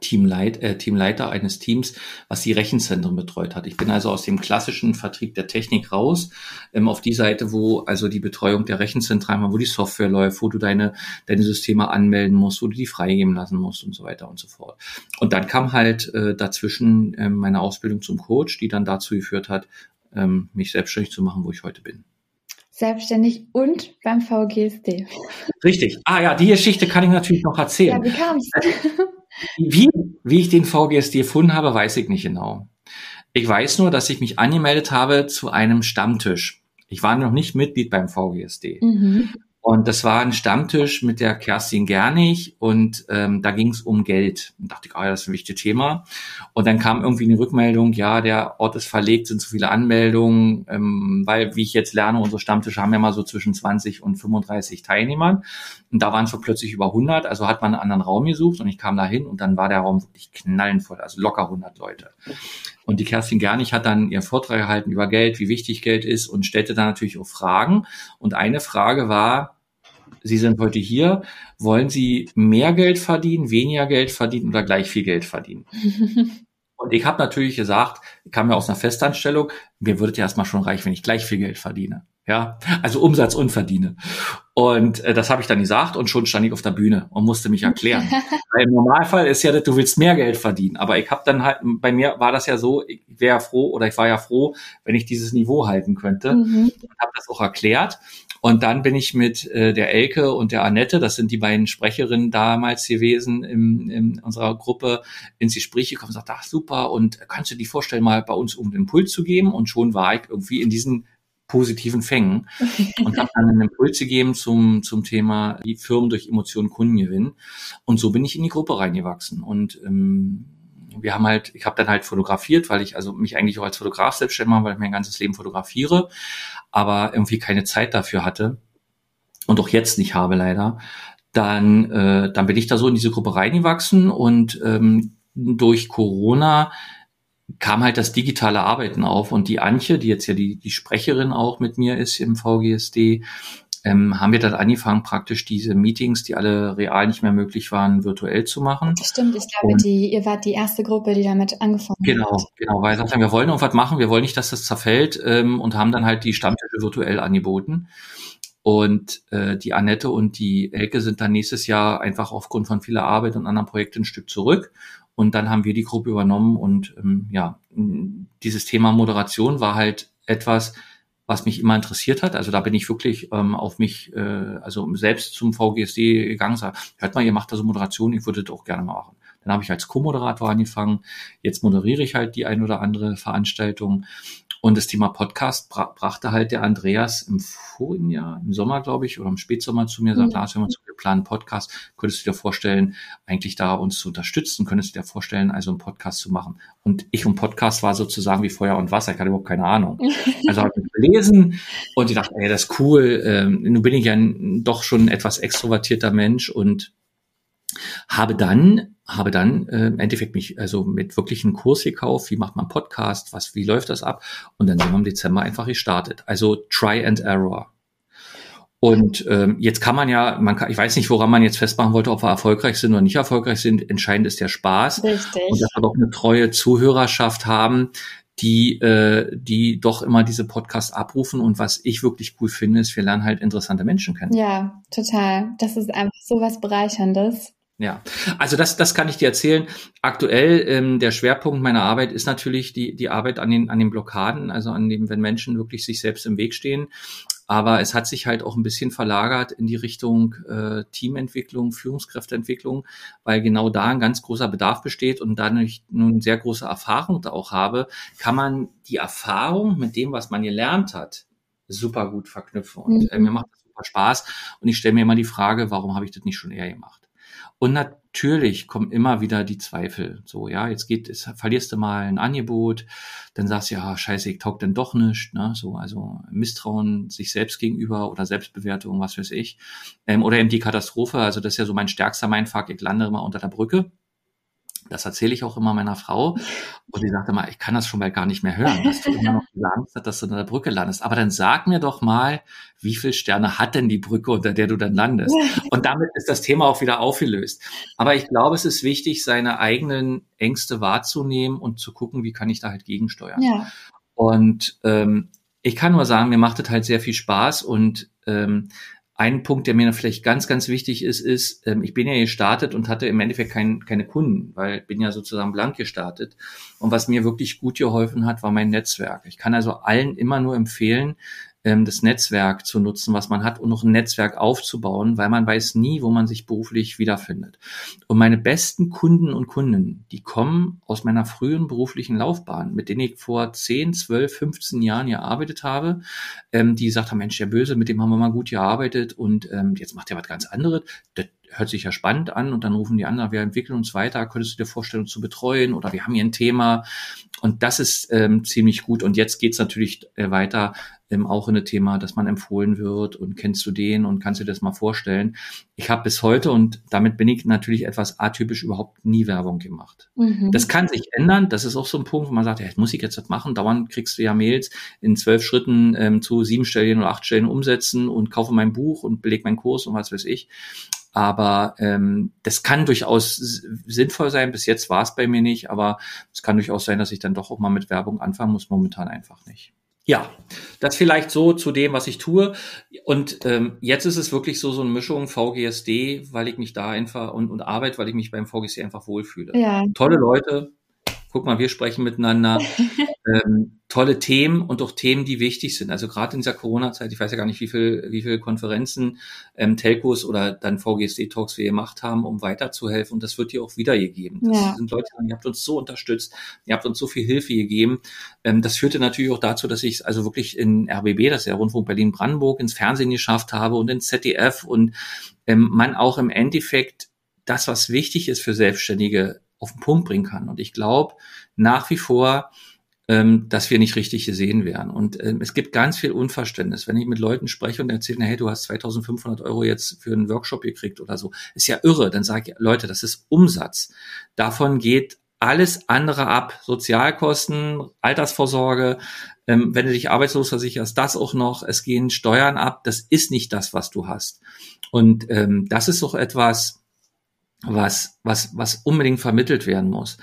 Teamleit, äh, Teamleiter eines Teams, was die Rechenzentren betreut hat. Ich bin also aus dem klassischen Vertrieb der Technik raus, ähm, auf die Seite, wo also die Betreuung der Rechenzentralen, wo die Software läuft, wo du deine, deine Systeme anmelden musst, wo du die freigeben lassen musst und so weiter und so fort. Und dann kam halt äh, dazwischen äh, meine Ausbildung zum Coach, die dann dazu geführt hat, ähm, mich selbstständig zu machen, wo ich heute bin selbstständig und beim VGSD. Richtig. Ah ja, die Geschichte kann ich natürlich noch erzählen. Ja, wie kam's? Wie, wie ich den VGSD gefunden habe, weiß ich nicht genau. Ich weiß nur, dass ich mich angemeldet habe zu einem Stammtisch. Ich war noch nicht Mitglied beim VGSD. Mhm. Und das war ein Stammtisch mit der Kerstin Gernig und ähm, da ging es um Geld. Und dachte ich, ah, das ist ein wichtiges Thema. Und dann kam irgendwie eine Rückmeldung, ja, der Ort ist verlegt, sind zu viele Anmeldungen, ähm, weil, wie ich jetzt lerne, unsere Stammtische haben ja mal so zwischen 20 und 35 Teilnehmern. Und da waren es plötzlich über 100, also hat man einen anderen Raum gesucht und ich kam da hin und dann war der Raum wirklich knallenvoll, also locker 100 Leute. Und die Kerstin Gernig hat dann ihren Vortrag gehalten über Geld, wie wichtig Geld ist und stellte dann natürlich auch Fragen. Und eine Frage war, Sie sind heute hier, wollen Sie mehr Geld verdienen, weniger Geld verdienen oder gleich viel Geld verdienen? Und ich habe natürlich gesagt, ich kam ja aus einer Festanstellung, mir würde ja erstmal schon reichen, wenn ich gleich viel Geld verdiene. Ja, also Umsatz und verdiene. Und äh, das habe ich dann gesagt und schon stand ich auf der Bühne und musste mich erklären. Weil im Normalfall ist ja, du willst mehr Geld verdienen. Aber ich habe dann halt, bei mir war das ja so, ich wäre froh oder ich war ja froh, wenn ich dieses Niveau halten könnte. Mhm. Und habe das auch erklärt. Und dann bin ich mit äh, der Elke und der Annette, das sind die beiden Sprecherinnen damals gewesen in, in unserer Gruppe, ins Gespräch gekommen und gesagt, ach super, und kannst du dir vorstellen, mal bei uns um den Impuls zu geben? Und schon war ich irgendwie in diesen positiven Fängen und habe dann einen Impuls gegeben zum, zum Thema die Firmen durch Emotionen Kunden gewinnen. Und so bin ich in die Gruppe reingewachsen. Und ähm, wir haben halt, ich habe dann halt fotografiert, weil ich also mich eigentlich auch als Fotograf selbstständig mache, weil ich mein ganzes Leben fotografiere, aber irgendwie keine Zeit dafür hatte und auch jetzt nicht habe leider. Dann, äh, dann bin ich da so in diese Gruppe reingewachsen und ähm, durch Corona kam halt das digitale Arbeiten auf und die Antje, die jetzt ja die, die Sprecherin auch mit mir ist im VGSD, ähm, haben wir dann angefangen, praktisch diese Meetings, die alle real nicht mehr möglich waren, virtuell zu machen. Stimmt, ich glaube, die, ihr wart die erste Gruppe, die damit angefangen genau, hat. Genau, genau, weil wir gesagt wir wollen irgendwas machen, wir wollen nicht, dass das zerfällt ähm, und haben dann halt die Stammtische virtuell angeboten. Und äh, die Annette und die Elke sind dann nächstes Jahr einfach aufgrund von vieler Arbeit und anderen Projekten ein Stück zurück. Und dann haben wir die Gruppe übernommen und ähm, ja, dieses Thema Moderation war halt etwas, was mich immer interessiert hat. Also da bin ich wirklich ähm, auf mich, äh, also selbst zum VGSD gegangen, sag, hört mal, ihr macht da so Moderation, ich würde das auch gerne mal machen. Dann habe ich als Co-Moderator angefangen. Jetzt moderiere ich halt die ein oder andere Veranstaltung. Und das Thema Podcast bra brachte halt der Andreas im vorigen Jahr, im Sommer, glaube ich, oder im Spätsommer zu mir, sagt, mhm. Lars, wir haben uns geplant Podcast, könntest du dir vorstellen, eigentlich da uns zu unterstützen, könntest du dir vorstellen, also einen Podcast zu machen. Und ich und Podcast war sozusagen wie Feuer und Wasser, ich hatte überhaupt keine Ahnung. Also habe ich gelesen und ich dachte, ey, das ist cool. Ähm, nun bin ich ja doch schon ein etwas extrovertierter Mensch und habe dann habe dann äh, im Endeffekt mich also mit wirklich einem Kurs gekauft, wie macht man Podcast, was, wie läuft das ab? Und dann sind wir im Dezember einfach gestartet. Also Try and Error. Und ähm, jetzt kann man ja, man kann, ich weiß nicht, woran man jetzt festmachen wollte, ob wir erfolgreich sind oder nicht erfolgreich sind. Entscheidend ist der Spaß. Richtig. Und dass wir doch eine treue Zuhörerschaft haben, die, äh, die doch immer diese Podcasts abrufen. Und was ich wirklich cool finde, ist, wir lernen halt interessante Menschen kennen. Ja, total. Das ist einfach so was Bereicherndes. Ja, also das, das kann ich dir erzählen. Aktuell ähm, der Schwerpunkt meiner Arbeit ist natürlich die, die Arbeit an den, an den Blockaden, also an dem, wenn Menschen wirklich sich selbst im Weg stehen. Aber es hat sich halt auch ein bisschen verlagert in die Richtung äh, Teamentwicklung, Führungskräfteentwicklung, weil genau da ein ganz großer Bedarf besteht und dadurch nun sehr große Erfahrung da auch habe, kann man die Erfahrung mit dem, was man gelernt hat, super gut verknüpfen. Und äh, mir macht das super Spaß. Und ich stelle mir immer die Frage, warum habe ich das nicht schon eher gemacht? Und natürlich kommen immer wieder die Zweifel. So, ja, jetzt geht, jetzt verlierst du mal ein Angebot, dann sagst du, ja, scheiße, ich taug denn doch nicht, ne, so, also Misstrauen sich selbst gegenüber oder Selbstbewertung, was weiß ich. Ähm, oder eben die Katastrophe, also das ist ja so mein stärkster Mindfuck, ich lande immer unter der Brücke. Das erzähle ich auch immer meiner Frau. Und die sagte mal, ich kann das schon mal gar nicht mehr hören, dass du immer noch Angst hast, dass du unter der Brücke landest. Aber dann sag mir doch mal, wie viele Sterne hat denn die Brücke, unter der du dann landest? Und damit ist das Thema auch wieder aufgelöst. Aber ich glaube, es ist wichtig, seine eigenen Ängste wahrzunehmen und zu gucken, wie kann ich da halt gegensteuern. Ja. Und ähm, ich kann nur sagen, mir macht es halt sehr viel Spaß und ähm, ein Punkt, der mir vielleicht ganz, ganz wichtig ist, ist, ähm, ich bin ja gestartet und hatte im Endeffekt kein, keine Kunden, weil bin ja sozusagen blank gestartet. Und was mir wirklich gut geholfen hat, war mein Netzwerk. Ich kann also allen immer nur empfehlen, ähm, das Netzwerk zu nutzen, was man hat und noch ein Netzwerk aufzubauen, weil man weiß nie, wo man sich beruflich wiederfindet. Und meine besten Kunden und Kunden, die kommen aus meiner frühen beruflichen Laufbahn, mit denen ich vor 10, 12, 15 Jahren gearbeitet habe, ähm, die gesagt haben, Mensch, der Böse, mit dem haben wir mal gut gearbeitet und ähm, jetzt macht er was ganz anderes. Das hört sich ja spannend an und dann rufen die anderen, wir entwickeln uns weiter, könntest du dir vorstellen, uns zu betreuen oder wir haben hier ein Thema und das ist ähm, ziemlich gut und jetzt geht's natürlich äh, weiter ähm, auch in ein Thema, dass man empfohlen wird und kennst du den und kannst dir das mal vorstellen. Ich habe bis heute und damit bin ich natürlich etwas atypisch überhaupt nie Werbung gemacht. Mhm. Das kann sich ändern, das ist auch so ein Punkt, wo man sagt, ja, jetzt muss ich jetzt das machen, dauernd kriegst du ja Mails in zwölf Schritten ähm, zu sieben Stellen oder acht Stellen umsetzen und kaufe mein Buch und beleg meinen Kurs und was weiß ich. Aber ähm, das kann durchaus sinnvoll sein. Bis jetzt war es bei mir nicht, aber es kann durchaus sein, dass ich dann doch auch mal mit Werbung anfangen muss. Momentan einfach nicht. Ja, das vielleicht so zu dem, was ich tue. Und ähm, jetzt ist es wirklich so so eine Mischung VGSD, weil ich mich da einfach und, und Arbeit, weil ich mich beim VGSD einfach wohlfühle. Ja. Tolle Leute, guck mal, wir sprechen miteinander. ähm, tolle Themen und auch Themen, die wichtig sind. Also gerade in dieser Corona-Zeit, ich weiß ja gar nicht, wie viel, wie viele Konferenzen, ähm, Telcos oder dann VGSD-Talks wir gemacht haben, um weiterzuhelfen. Und das wird dir auch wiedergegeben. Das ja. sind Leute, die habt uns so unterstützt, ihr habt uns so viel Hilfe gegeben. Ähm, das führte natürlich auch dazu, dass ich es also wirklich in RBB, das ist ja Rundfunk Berlin-Brandenburg, ins Fernsehen geschafft habe und ins ZDF und ähm, man auch im Endeffekt das, was wichtig ist für Selbstständige, auf den Punkt bringen kann. Und ich glaube nach wie vor, ähm, dass wir nicht richtig gesehen werden. Und ähm, es gibt ganz viel Unverständnis. Wenn ich mit Leuten spreche und erzähle, hey, du hast 2500 Euro jetzt für einen Workshop gekriegt oder so, ist ja irre. Dann sage ich, Leute, das ist Umsatz. Davon geht alles andere ab. Sozialkosten, Altersvorsorge, ähm, wenn du dich arbeitslos versicherst, das auch noch. Es gehen Steuern ab. Das ist nicht das, was du hast. Und ähm, das ist auch etwas, was, was, was unbedingt vermittelt werden muss.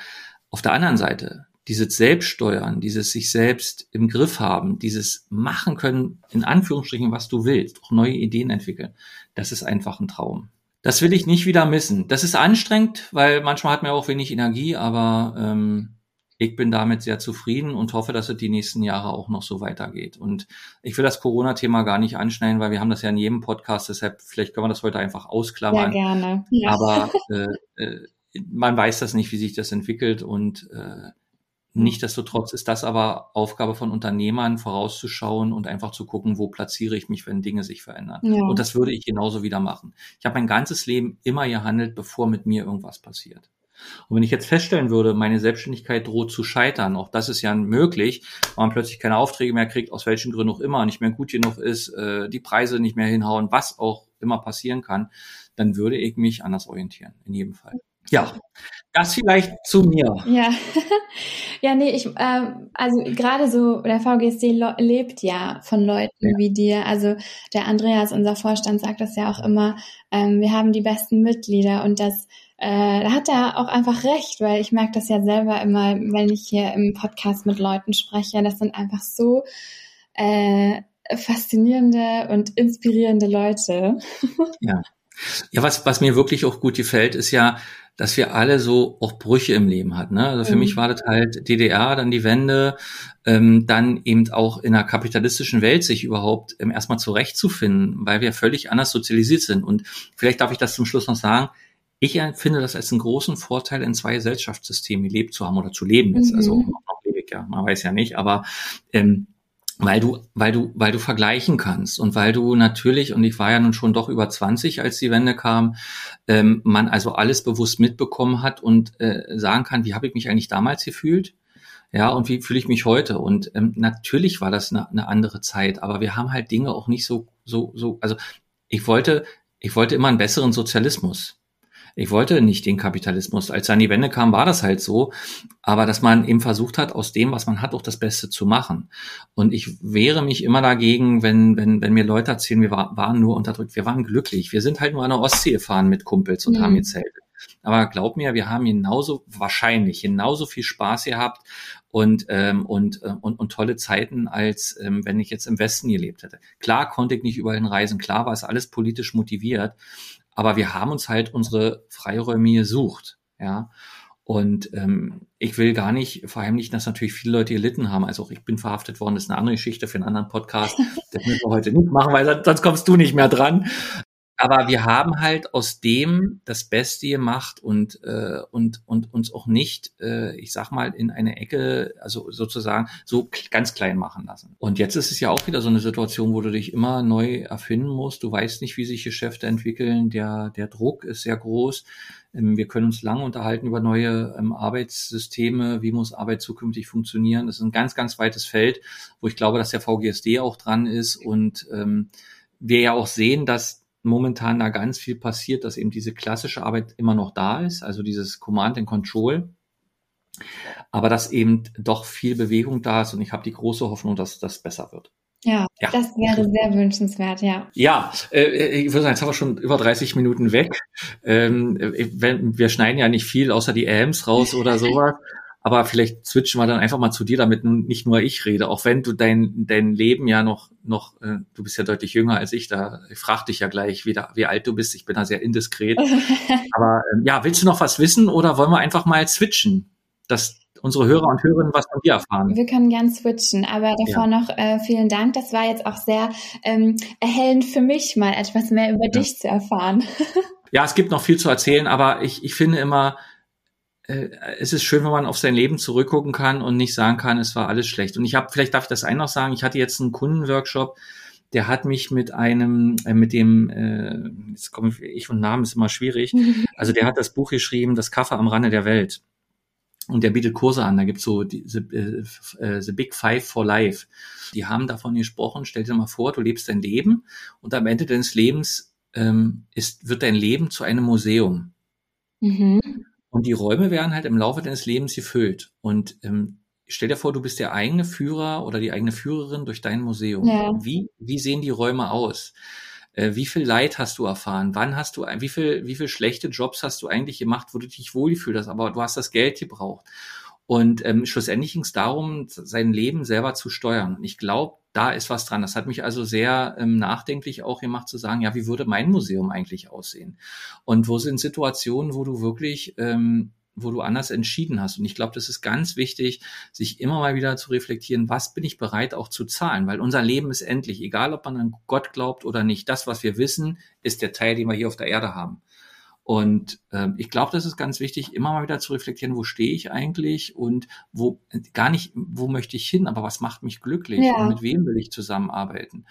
Auf der anderen Seite, dieses Selbststeuern, dieses sich selbst im Griff haben, dieses machen können, in Anführungsstrichen, was du willst, auch neue Ideen entwickeln, das ist einfach ein Traum. Das will ich nicht wieder missen. Das ist anstrengend, weil manchmal hat man auch wenig Energie, aber ähm, ich bin damit sehr zufrieden und hoffe, dass es die nächsten Jahre auch noch so weitergeht. Und ich will das Corona-Thema gar nicht anschneiden, weil wir haben das ja in jedem Podcast, deshalb vielleicht können wir das heute einfach ausklammern. Ja, gerne. Ja. Aber äh, äh, man weiß das nicht, wie sich das entwickelt und äh, Nichtsdestotrotz ist das aber Aufgabe von Unternehmern, vorauszuschauen und einfach zu gucken, wo platziere ich mich, wenn Dinge sich verändern. Ja. Und das würde ich genauso wieder machen. Ich habe mein ganzes Leben immer gehandelt, bevor mit mir irgendwas passiert. Und wenn ich jetzt feststellen würde, meine Selbstständigkeit droht zu scheitern, auch das ist ja möglich, weil man plötzlich keine Aufträge mehr kriegt, aus welchen Gründen auch immer, nicht mehr gut genug ist, äh, die Preise nicht mehr hinhauen, was auch immer passieren kann, dann würde ich mich anders orientieren, in jedem Fall. Ja, das vielleicht zu mir. Ja, ja, nee, ich, ähm, also gerade so, der VGSD lebt ja von Leuten ja. wie dir. Also der Andreas, unser Vorstand, sagt das ja auch immer, ähm, wir haben die besten Mitglieder und das äh, da hat er auch einfach recht, weil ich merke das ja selber immer, wenn ich hier im Podcast mit Leuten spreche, das sind einfach so äh, faszinierende und inspirierende Leute. Ja. Ja, was, was mir wirklich auch gut gefällt, ist ja, dass wir alle so auch Brüche im Leben hatten. Ne? Also für mhm. mich war das halt DDR, dann die Wende, ähm, dann eben auch in einer kapitalistischen Welt sich überhaupt ähm, erstmal zurechtzufinden, weil wir völlig anders sozialisiert sind. Und vielleicht darf ich das zum Schluss noch sagen. Ich finde das als einen großen Vorteil, in zwei Gesellschaftssystemen gelebt zu haben oder zu leben jetzt. Also mhm. Also noch, ich ja, man weiß ja nicht, aber ähm, weil du, weil du, weil du vergleichen kannst und weil du natürlich, und ich war ja nun schon doch über 20, als die Wende kam, ähm, man also alles bewusst mitbekommen hat und äh, sagen kann, wie habe ich mich eigentlich damals gefühlt? Ja, und wie fühle ich mich heute? Und ähm, natürlich war das eine, eine andere Zeit, aber wir haben halt Dinge auch nicht so, so, so, also ich wollte, ich wollte immer einen besseren Sozialismus ich wollte nicht den Kapitalismus. Als dann die Wende kam, war das halt so. Aber dass man eben versucht hat, aus dem, was man hat, auch das Beste zu machen. Und ich wehre mich immer dagegen, wenn, wenn, wenn mir Leute erzählen, wir war, waren nur unterdrückt. Wir waren glücklich. Wir sind halt nur an der Ostsee gefahren mit Kumpels und mhm. haben gezeltet. Aber glaub mir, wir haben genauso wahrscheinlich genauso viel Spaß gehabt und ähm, und, äh, und und tolle Zeiten als ähm, wenn ich jetzt im Westen gelebt hätte. Klar konnte ich nicht überall reisen, klar war es alles politisch motiviert, aber wir haben uns halt unsere Freiräume gesucht, ja. Und ähm, ich will gar nicht verheimlichen, dass natürlich viele Leute gelitten haben. Also auch ich bin verhaftet worden, das ist eine andere Geschichte für einen anderen Podcast. Das müssen wir heute nicht machen, weil sonst kommst du nicht mehr dran. Aber wir haben halt aus dem das Beste gemacht und, äh, und, und uns auch nicht, äh, ich sag mal, in eine Ecke, also sozusagen so ganz klein machen lassen. Und jetzt ist es ja auch wieder so eine Situation, wo du dich immer neu erfinden musst. Du weißt nicht, wie sich Geschäfte entwickeln. Der, der Druck ist sehr groß. Ähm, wir können uns lange unterhalten über neue ähm, Arbeitssysteme. Wie muss Arbeit zukünftig funktionieren? Das ist ein ganz, ganz weites Feld, wo ich glaube, dass der VGSD auch dran ist und ähm, wir ja auch sehen, dass momentan da ganz viel passiert, dass eben diese klassische Arbeit immer noch da ist, also dieses Command and Control, aber dass eben doch viel Bewegung da ist und ich habe die große Hoffnung, dass das besser wird. Ja, ja, das wäre sehr wünschenswert, ja. Ja, äh, ich würde sagen, jetzt haben wir schon über 30 Minuten weg. Ähm, äh, wir schneiden ja nicht viel, außer die Ams raus oder sowas. Aber vielleicht switchen wir dann einfach mal zu dir, damit nicht nur ich rede, auch wenn du dein, dein Leben ja noch, noch, äh, du bist ja deutlich jünger als ich, da ich frag dich ja gleich, wie, da, wie alt du bist. Ich bin da sehr indiskret. Aber ähm, ja, willst du noch was wissen oder wollen wir einfach mal switchen, dass unsere Hörer und Hörerinnen was von dir erfahren? Wir können gern switchen, aber davor ja. noch äh, vielen Dank. Das war jetzt auch sehr ähm, erhellend für mich, mal etwas mehr über ja. dich zu erfahren. ja, es gibt noch viel zu erzählen, aber ich, ich finde immer, äh, es ist schön, wenn man auf sein Leben zurückgucken kann und nicht sagen kann, es war alles schlecht. Und ich habe, vielleicht darf ich das ein noch sagen, ich hatte jetzt einen Kundenworkshop, der hat mich mit einem, äh, mit dem, äh, jetzt komme ich, ich und Namen ist immer schwierig, also der hat das Buch geschrieben, Das Kaffee am Rande der Welt. Und der bietet Kurse an, da gibt's so die, the, äh, the Big Five for Life. Die haben davon gesprochen, stell dir mal vor, du lebst dein Leben und am Ende deines Lebens ähm, ist, wird dein Leben zu einem Museum. Mhm. Und die Räume werden halt im Laufe deines Lebens gefüllt. Und ähm, stell dir vor, du bist der eigene Führer oder die eigene Führerin durch dein Museum. Ja. Wie, wie sehen die Räume aus? Äh, wie viel Leid hast du erfahren? Wann hast du, wie viel, wie viel schlechte Jobs hast du eigentlich gemacht, wo du dich wohlgefühlt hast, aber du hast das Geld gebraucht? Und ähm, schlussendlich ging es darum, sein Leben selber zu steuern. Und ich glaube, da ist was dran. Das hat mich also sehr ähm, nachdenklich auch gemacht zu sagen, ja, wie würde mein Museum eigentlich aussehen? Und wo sind Situationen, wo du wirklich ähm, wo du anders entschieden hast. Und ich glaube, das ist ganz wichtig, sich immer mal wieder zu reflektieren, was bin ich bereit auch zu zahlen, weil unser Leben ist endlich, egal ob man an Gott glaubt oder nicht. Das, was wir wissen, ist der Teil, den wir hier auf der Erde haben. Und ähm, ich glaube, das ist ganz wichtig, immer mal wieder zu reflektieren, wo stehe ich eigentlich und wo gar nicht, wo möchte ich hin, aber was macht mich glücklich ja. und mit wem will ich zusammenarbeiten.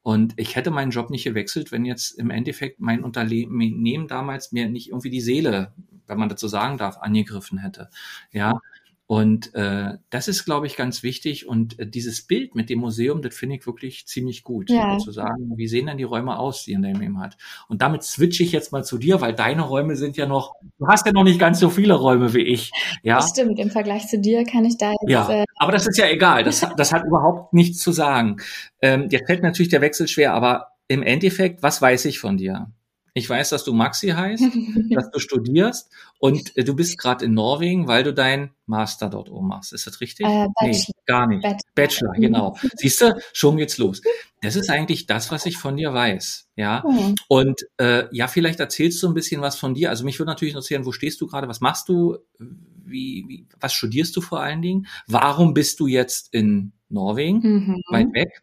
Und ich hätte meinen Job nicht gewechselt, wenn jetzt im Endeffekt mein Unternehmen damals mir nicht irgendwie die Seele, wenn man dazu sagen darf, angegriffen hätte. Ja. Und äh, das ist, glaube ich, ganz wichtig. Und äh, dieses Bild mit dem Museum, das finde ich wirklich ziemlich gut. Ja. Zu sagen, wie sehen denn die Räume aus, die Leben hat. Und damit switche ich jetzt mal zu dir, weil deine Räume sind ja noch, du hast ja noch nicht ganz so viele Räume wie ich. Ja, das stimmt. Im Vergleich zu dir kann ich da jetzt. Ja, äh, aber das ist ja egal. Das, das hat überhaupt nichts zu sagen. Ähm, dir fällt natürlich der Wechsel schwer, aber im Endeffekt, was weiß ich von dir? Ich weiß, dass du Maxi heißt, dass du studierst und äh, du bist gerade in Norwegen, weil du dein Master dort oben machst. Ist das richtig? Äh, nee, gar nicht. Bachelor, Bachelor genau. Siehst du, schon geht's los. Das ist eigentlich das, was ich von dir weiß. Ja. Mhm. Und äh, ja, vielleicht erzählst du ein bisschen was von dir. Also mich würde natürlich interessieren, wo stehst du gerade? Was machst du? Wie, wie, was studierst du vor allen Dingen? Warum bist du jetzt in Norwegen, mhm. weit weg,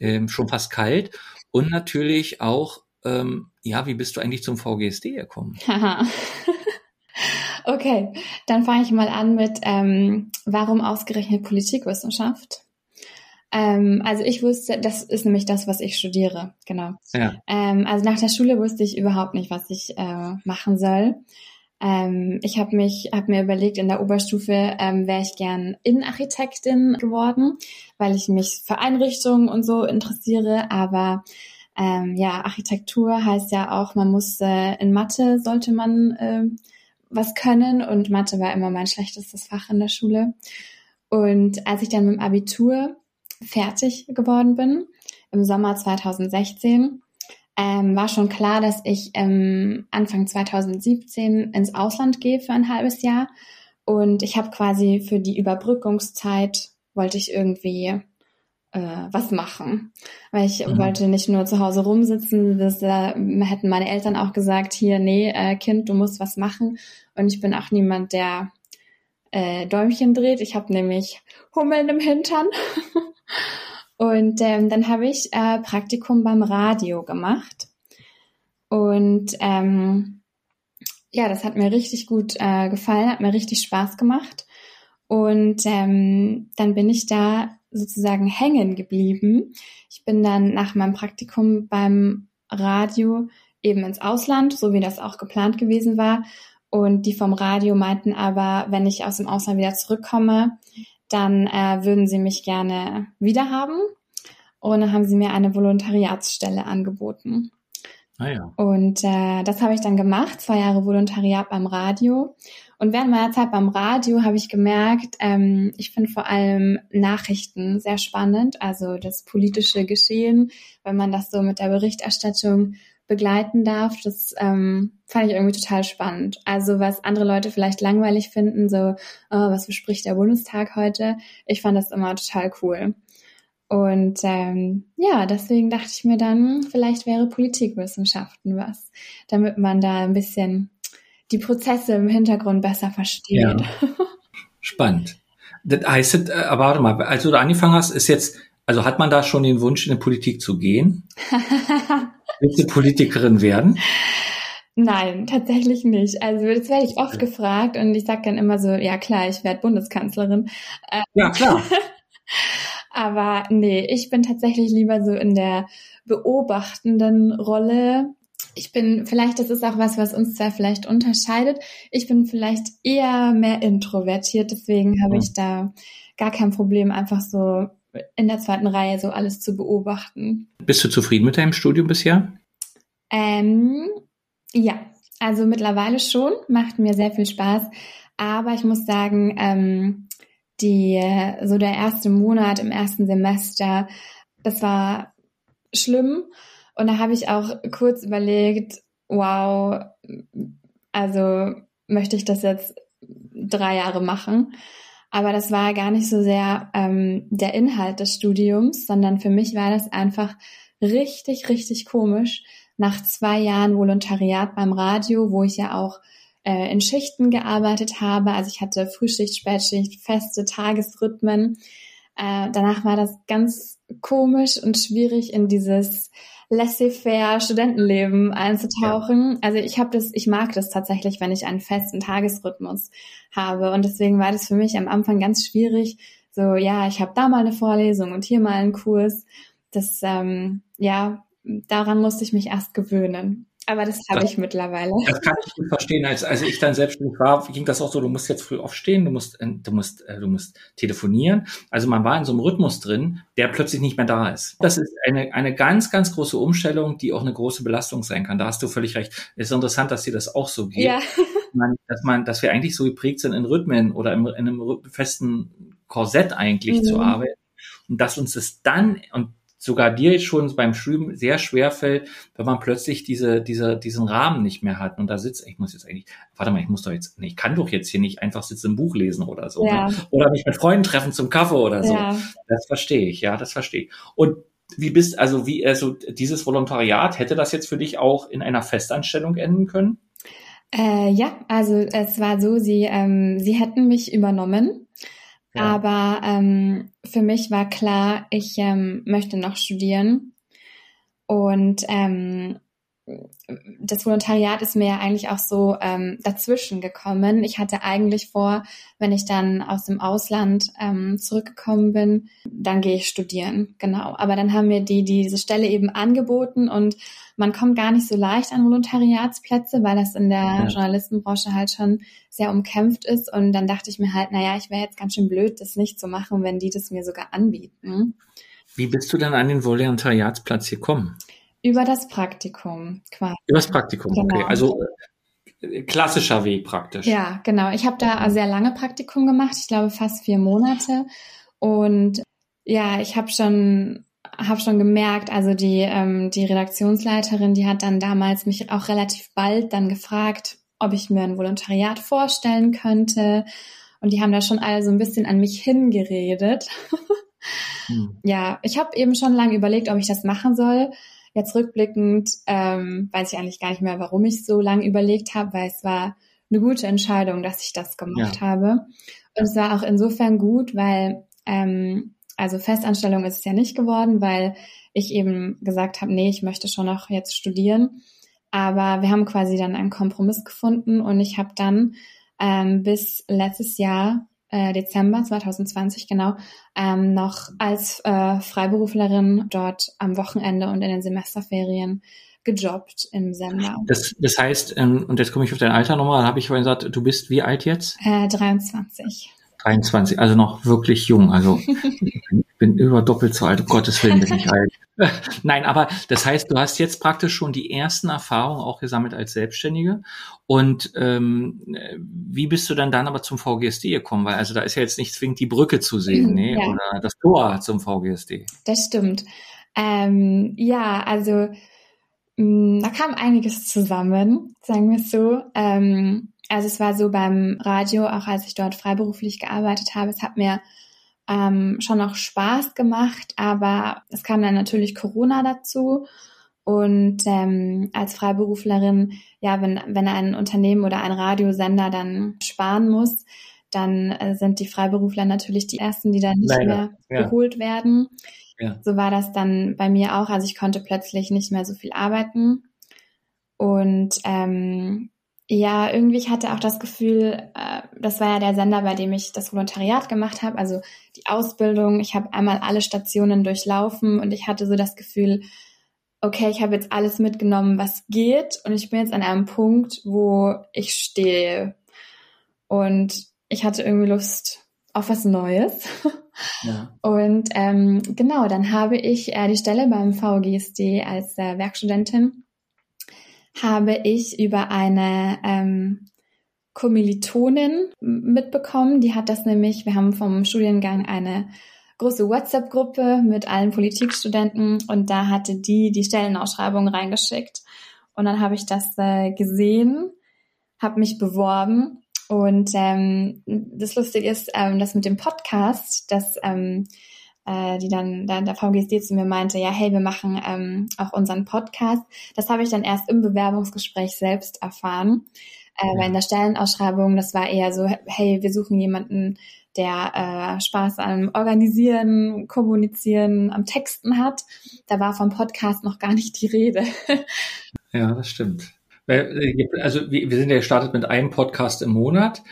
ähm, schon fast kalt? Und natürlich auch, ähm, ja, wie bist du eigentlich zum VGSD gekommen? okay, dann fange ich mal an mit, ähm, warum ausgerechnet Politikwissenschaft? Ähm, also ich wusste, das ist nämlich das, was ich studiere, genau. Ja. Ähm, also nach der Schule wusste ich überhaupt nicht, was ich äh, machen soll. Ähm, ich habe mich, habe mir überlegt, in der Oberstufe ähm, wäre ich gern Innenarchitektin geworden, weil ich mich für Einrichtungen und so interessiere, aber ähm, ja, Architektur heißt ja auch, man muss äh, in Mathe sollte man äh, was können und Mathe war immer mein schlechtestes Fach in der Schule. Und als ich dann mit dem Abitur fertig geworden bin, im Sommer 2016, ähm, war schon klar, dass ich ähm, Anfang 2017 ins Ausland gehe für ein halbes Jahr. Und ich habe quasi für die Überbrückungszeit wollte ich irgendwie äh, was machen. Weil ich mhm. wollte nicht nur zu Hause rumsitzen, das äh, hätten meine Eltern auch gesagt, hier, nee, äh, Kind, du musst was machen. Und ich bin auch niemand, der äh, Däumchen dreht. Ich habe nämlich Hummeln im Hintern. Und ähm, dann habe ich äh, Praktikum beim Radio gemacht. Und ähm, ja, das hat mir richtig gut äh, gefallen, hat mir richtig Spaß gemacht. Und ähm, dann bin ich da sozusagen hängen geblieben. Ich bin dann nach meinem Praktikum beim Radio eben ins Ausland, so wie das auch geplant gewesen war. Und die vom Radio meinten aber, wenn ich aus dem Ausland wieder zurückkomme, dann äh, würden sie mich gerne wiederhaben. Und dann haben sie mir eine Volontariatsstelle angeboten. Ah. Und äh, das habe ich dann gemacht, zwei Jahre Volontariat beim Radio. Und während meiner Zeit beim Radio habe ich gemerkt, ähm, ich finde vor allem Nachrichten sehr spannend, also das politische Geschehen, wenn man das so mit der Berichterstattung begleiten darf, das ähm, fand ich irgendwie total spannend. Also was andere Leute vielleicht langweilig finden, so, oh, was bespricht der Bundestag heute? Ich fand das immer total cool. Und ähm, ja, deswegen dachte ich mir dann, vielleicht wäre Politikwissenschaften was, damit man da ein bisschen die Prozesse im Hintergrund besser versteht. Ja. Spannend. Das heißt, äh, warte mal, als du da angefangen hast, ist jetzt, also hat man da schon den Wunsch, in die Politik zu gehen? Willst du Politikerin werden? Nein, tatsächlich nicht. Also das werde ich oft gefragt und ich sage dann immer so, ja klar, ich werde Bundeskanzlerin. Ja, klar. Aber nee, ich bin tatsächlich lieber so in der beobachtenden Rolle ich bin, vielleicht das ist auch was, was uns zwei vielleicht unterscheidet. Ich bin vielleicht eher mehr introvertiert, deswegen habe ich da gar kein Problem, einfach so in der zweiten Reihe so alles zu beobachten. Bist du zufrieden mit deinem Studium bisher? Ähm, ja, also mittlerweile schon, macht mir sehr viel Spaß. Aber ich muss sagen, ähm, die, so der erste Monat im ersten Semester, das war schlimm und da habe ich auch kurz überlegt, wow, also möchte ich das jetzt drei Jahre machen. Aber das war gar nicht so sehr ähm, der Inhalt des Studiums, sondern für mich war das einfach richtig, richtig komisch. Nach zwei Jahren Volontariat beim Radio, wo ich ja auch äh, in Schichten gearbeitet habe, also ich hatte Frühschicht, Spätschicht, feste Tagesrhythmen. Äh, danach war das ganz komisch und schwierig in dieses laissez-faire Studentenleben einzutauchen. Ja. Also ich habe das, ich mag das tatsächlich, wenn ich einen festen Tagesrhythmus habe. Und deswegen war das für mich am Anfang ganz schwierig. So, ja, ich habe da mal eine Vorlesung und hier mal einen Kurs. Das, ähm, ja, daran musste ich mich erst gewöhnen. Aber das habe ich mittlerweile. Das kann ich gut verstehen. Als, als ich dann selbstständig war, ging das auch so, du musst jetzt früh aufstehen, du musst, äh, du musst, äh, du musst telefonieren. Also man war in so einem Rhythmus drin, der plötzlich nicht mehr da ist. Das ist eine, eine ganz, ganz große Umstellung, die auch eine große Belastung sein kann. Da hast du völlig recht. Es ist interessant, dass dir das auch so geht. Ja. Man, dass man, dass wir eigentlich so geprägt sind in Rhythmen oder in, in einem festen Korsett eigentlich mhm. zu arbeiten. Und dass uns das dann, und sogar dir schon beim Schwimmen sehr schwer fällt, wenn man plötzlich diese, diese, diesen Rahmen nicht mehr hat und da sitzt, ich muss jetzt eigentlich, warte mal, ich muss doch jetzt, ich kann doch jetzt hier nicht einfach sitzen im Buch lesen oder so. Ne? Ja. Ne? Oder mich mit Freunden treffen zum Kaffee oder so. Ja. Das verstehe ich, ja, das verstehe ich. Und wie bist, also wie, also dieses Volontariat, hätte das jetzt für dich auch in einer Festanstellung enden können? Äh, ja, also es war so, sie, ähm, sie hätten mich übernommen aber ähm, für mich war klar, ich ähm, möchte noch studieren. Und ähm, das Volontariat ist mir ja eigentlich auch so ähm, dazwischen gekommen. Ich hatte eigentlich vor, wenn ich dann aus dem Ausland ähm, zurückgekommen bin, dann gehe ich studieren, genau. Aber dann haben mir die, die diese Stelle eben angeboten und man kommt gar nicht so leicht an Volontariatsplätze, weil das in der ja. Journalistenbranche halt schon sehr umkämpft ist. Und dann dachte ich mir halt, naja, ich wäre jetzt ganz schön blöd, das nicht zu machen, wenn die das mir sogar anbieten. Wie bist du dann an den Volontariatsplatz gekommen? Über das Praktikum quasi. Über das Praktikum, genau. okay. Also äh, klassischer Weg praktisch. Ja, genau. Ich habe da sehr lange Praktikum gemacht, ich glaube fast vier Monate. Und ja, ich habe schon habe schon gemerkt, also die ähm, die Redaktionsleiterin, die hat dann damals mich auch relativ bald dann gefragt, ob ich mir ein Volontariat vorstellen könnte. Und die haben da schon alle so ein bisschen an mich hingeredet. hm. Ja, ich habe eben schon lange überlegt, ob ich das machen soll. Jetzt rückblickend ähm, weiß ich eigentlich gar nicht mehr, warum ich so lange überlegt habe, weil es war eine gute Entscheidung, dass ich das gemacht ja. habe. Und es war auch insofern gut, weil ähm, also Festanstellung ist es ja nicht geworden, weil ich eben gesagt habe, nee, ich möchte schon noch jetzt studieren. Aber wir haben quasi dann einen Kompromiss gefunden und ich habe dann ähm, bis letztes Jahr äh, Dezember 2020 genau ähm, noch als äh, Freiberuflerin dort am Wochenende und in den Semesterferien gejobbt im Sender. Das, das heißt, ähm, und jetzt komme ich auf dein Alter nochmal, habe ich vorhin gesagt, du bist wie alt jetzt? Äh, 23. 23, also noch wirklich jung. Also ich bin über doppelt so alt, um Gottes Willen bin ich alt. Nein, aber das heißt, du hast jetzt praktisch schon die ersten Erfahrungen auch gesammelt als Selbstständige. Und ähm, wie bist du dann dann aber zum VGSD gekommen? Weil also da ist ja jetzt nicht zwingend die Brücke zu sehen, mhm, ne? Ja. Oder das Tor zum VGSD. Das stimmt. Ähm, ja, also mh, mm, da kam einiges zusammen, sagen wir es so. Ähm, also es war so beim Radio, auch als ich dort freiberuflich gearbeitet habe, es hat mir ähm, schon noch Spaß gemacht, aber es kam dann natürlich Corona dazu. Und ähm, als Freiberuflerin, ja, wenn, wenn ein Unternehmen oder ein Radiosender dann sparen muss, dann äh, sind die Freiberufler natürlich die ersten, die dann nicht Leider, mehr ja. geholt werden. Ja. So war das dann bei mir auch. Also ich konnte plötzlich nicht mehr so viel arbeiten. Und ähm, ja, irgendwie ich hatte auch das Gefühl, äh, das war ja der Sender, bei dem ich das Volontariat gemacht habe, also die Ausbildung. Ich habe einmal alle Stationen durchlaufen und ich hatte so das Gefühl, okay, ich habe jetzt alles mitgenommen, was geht und ich bin jetzt an einem Punkt, wo ich stehe. Und ich hatte irgendwie Lust auf was Neues. Ja. Und ähm, genau, dann habe ich äh, die Stelle beim VGSD als äh, Werkstudentin habe ich über eine ähm, Kommilitonin mitbekommen. Die hat das nämlich, wir haben vom Studiengang eine große WhatsApp-Gruppe mit allen Politikstudenten und da hatte die die Stellenausschreibung reingeschickt. Und dann habe ich das äh, gesehen, habe mich beworben und ähm, das Lustige ist, ähm, dass mit dem Podcast, dass ähm, äh, die dann, dann der VGSD zu mir meinte, ja, hey, wir machen ähm, auch unseren Podcast. Das habe ich dann erst im Bewerbungsgespräch selbst erfahren. Äh, ja. Weil in der Stellenausschreibung, das war eher so, hey, wir suchen jemanden, der äh, Spaß am Organisieren, Kommunizieren, am Texten hat. Da war vom Podcast noch gar nicht die Rede. Ja, das stimmt. Äh, also wir sind ja gestartet mit einem Podcast im Monat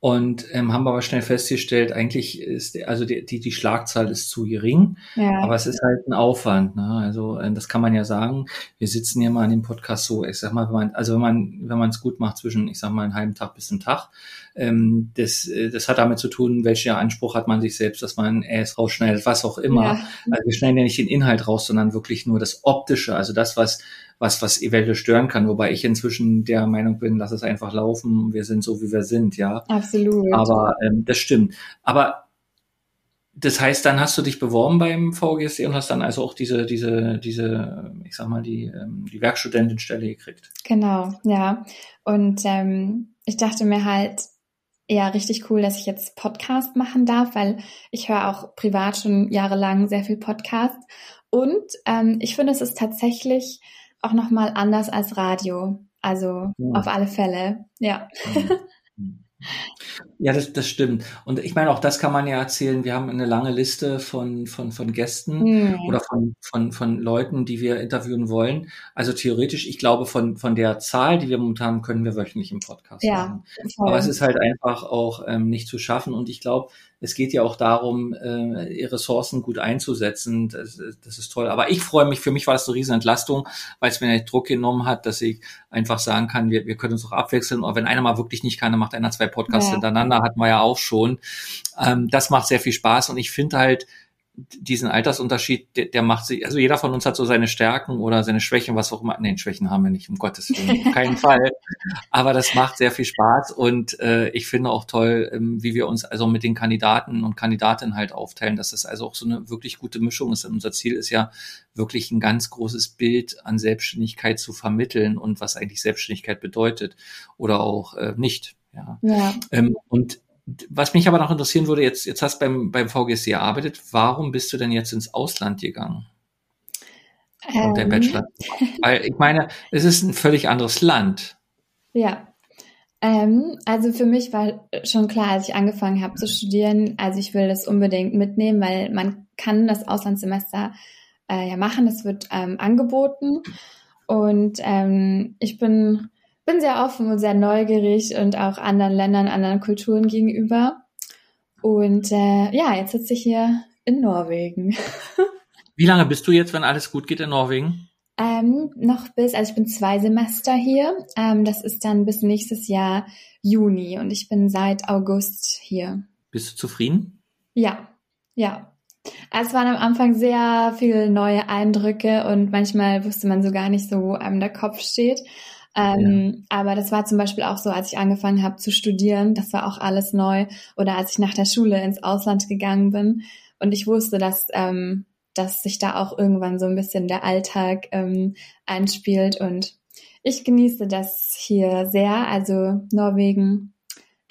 und ähm, haben aber schnell festgestellt, eigentlich ist also die, die, die Schlagzahl ist zu gering, ja. aber es ist halt ein Aufwand. Ne? Also äh, das kann man ja sagen. Wir sitzen ja mal an dem Podcast so, ich sag mal, wenn man, also wenn man wenn man es gut macht zwischen, ich sag mal, einen halben Tag bis einen Tag, ähm, das, äh, das hat damit zu tun, welcher Anspruch hat man sich selbst, dass man es rausschneidet, was auch immer. Ja. Also wir schneiden ja nicht den Inhalt raus, sondern wirklich nur das Optische, also das, was was, was eventuell stören kann, wobei ich inzwischen der Meinung bin, lass es einfach laufen, wir sind so, wie wir sind, ja. Absolut. Aber ähm, das stimmt. Aber das heißt, dann hast du dich beworben beim VGSD und hast dann also auch diese, diese, diese, ich sag mal, die, ähm, die Werkstudentenstelle gekriegt. Genau, ja. Und ähm, ich dachte mir halt, ja, richtig cool, dass ich jetzt Podcast machen darf, weil ich höre auch privat schon jahrelang sehr viel Podcast. Und ähm, ich finde, es ist tatsächlich auch nochmal anders als Radio. Also ja. auf alle Fälle, ja. Ja, das, das stimmt. Und ich meine, auch das kann man ja erzählen. Wir haben eine lange Liste von, von, von Gästen mhm. oder von, von, von Leuten, die wir interviewen wollen. Also theoretisch, ich glaube, von, von der Zahl, die wir momentan haben, können wir wöchentlich im Podcast ja, machen. Voll. Aber es ist halt einfach auch ähm, nicht zu schaffen. Und ich glaube, es geht ja auch darum, äh, Ressourcen gut einzusetzen. Das, das ist toll. Aber ich freue mich, für mich war das eine riesen Entlastung, weil es mir den Druck genommen hat, dass ich einfach sagen kann, wir, wir können uns auch abwechseln. Und wenn einer mal wirklich nicht kann, dann macht einer zwei Podcasts ja. hintereinander, hatten wir ja auch schon. Ähm, das macht sehr viel Spaß. Und ich finde halt, diesen Altersunterschied, der, der macht sich, also jeder von uns hat so seine Stärken oder seine Schwächen, was auch immer. Nee, Schwächen haben wir nicht, um Gottes Willen, auf keinen Fall. Aber das macht sehr viel Spaß und äh, ich finde auch toll, ähm, wie wir uns also mit den Kandidaten und Kandidatinnen halt aufteilen, dass das also auch so eine wirklich gute Mischung ist. Und unser Ziel ist ja wirklich ein ganz großes Bild an Selbstständigkeit zu vermitteln und was eigentlich Selbstständigkeit bedeutet oder auch äh, nicht. Ja. ja. Ähm, und was mich aber noch interessieren würde, jetzt, jetzt hast du beim, beim VGC gearbeitet, warum bist du denn jetzt ins Ausland gegangen? Ähm. Und der Bachelor. Weil ich meine, es ist ein völlig anderes Land. Ja. Ähm, also für mich war schon klar, als ich angefangen habe zu studieren, also ich will das unbedingt mitnehmen, weil man kann das Auslandssemester äh, ja machen, das wird ähm, angeboten. Und ähm, ich bin bin sehr offen und sehr neugierig und auch anderen Ländern, anderen Kulturen gegenüber. Und äh, ja, jetzt sitze ich hier in Norwegen. Wie lange bist du jetzt, wenn alles gut geht in Norwegen? Ähm, noch bis, also ich bin zwei Semester hier. Ähm, das ist dann bis nächstes Jahr Juni und ich bin seit August hier. Bist du zufrieden? Ja, ja. Es waren am Anfang sehr viele neue Eindrücke und manchmal wusste man so gar nicht so, wo einem der Kopf steht. Ähm, ja. Aber das war zum Beispiel auch so, als ich angefangen habe zu studieren, das war auch alles neu. Oder als ich nach der Schule ins Ausland gegangen bin und ich wusste, dass, ähm, dass sich da auch irgendwann so ein bisschen der Alltag ähm, einspielt. Und ich genieße das hier sehr. Also Norwegen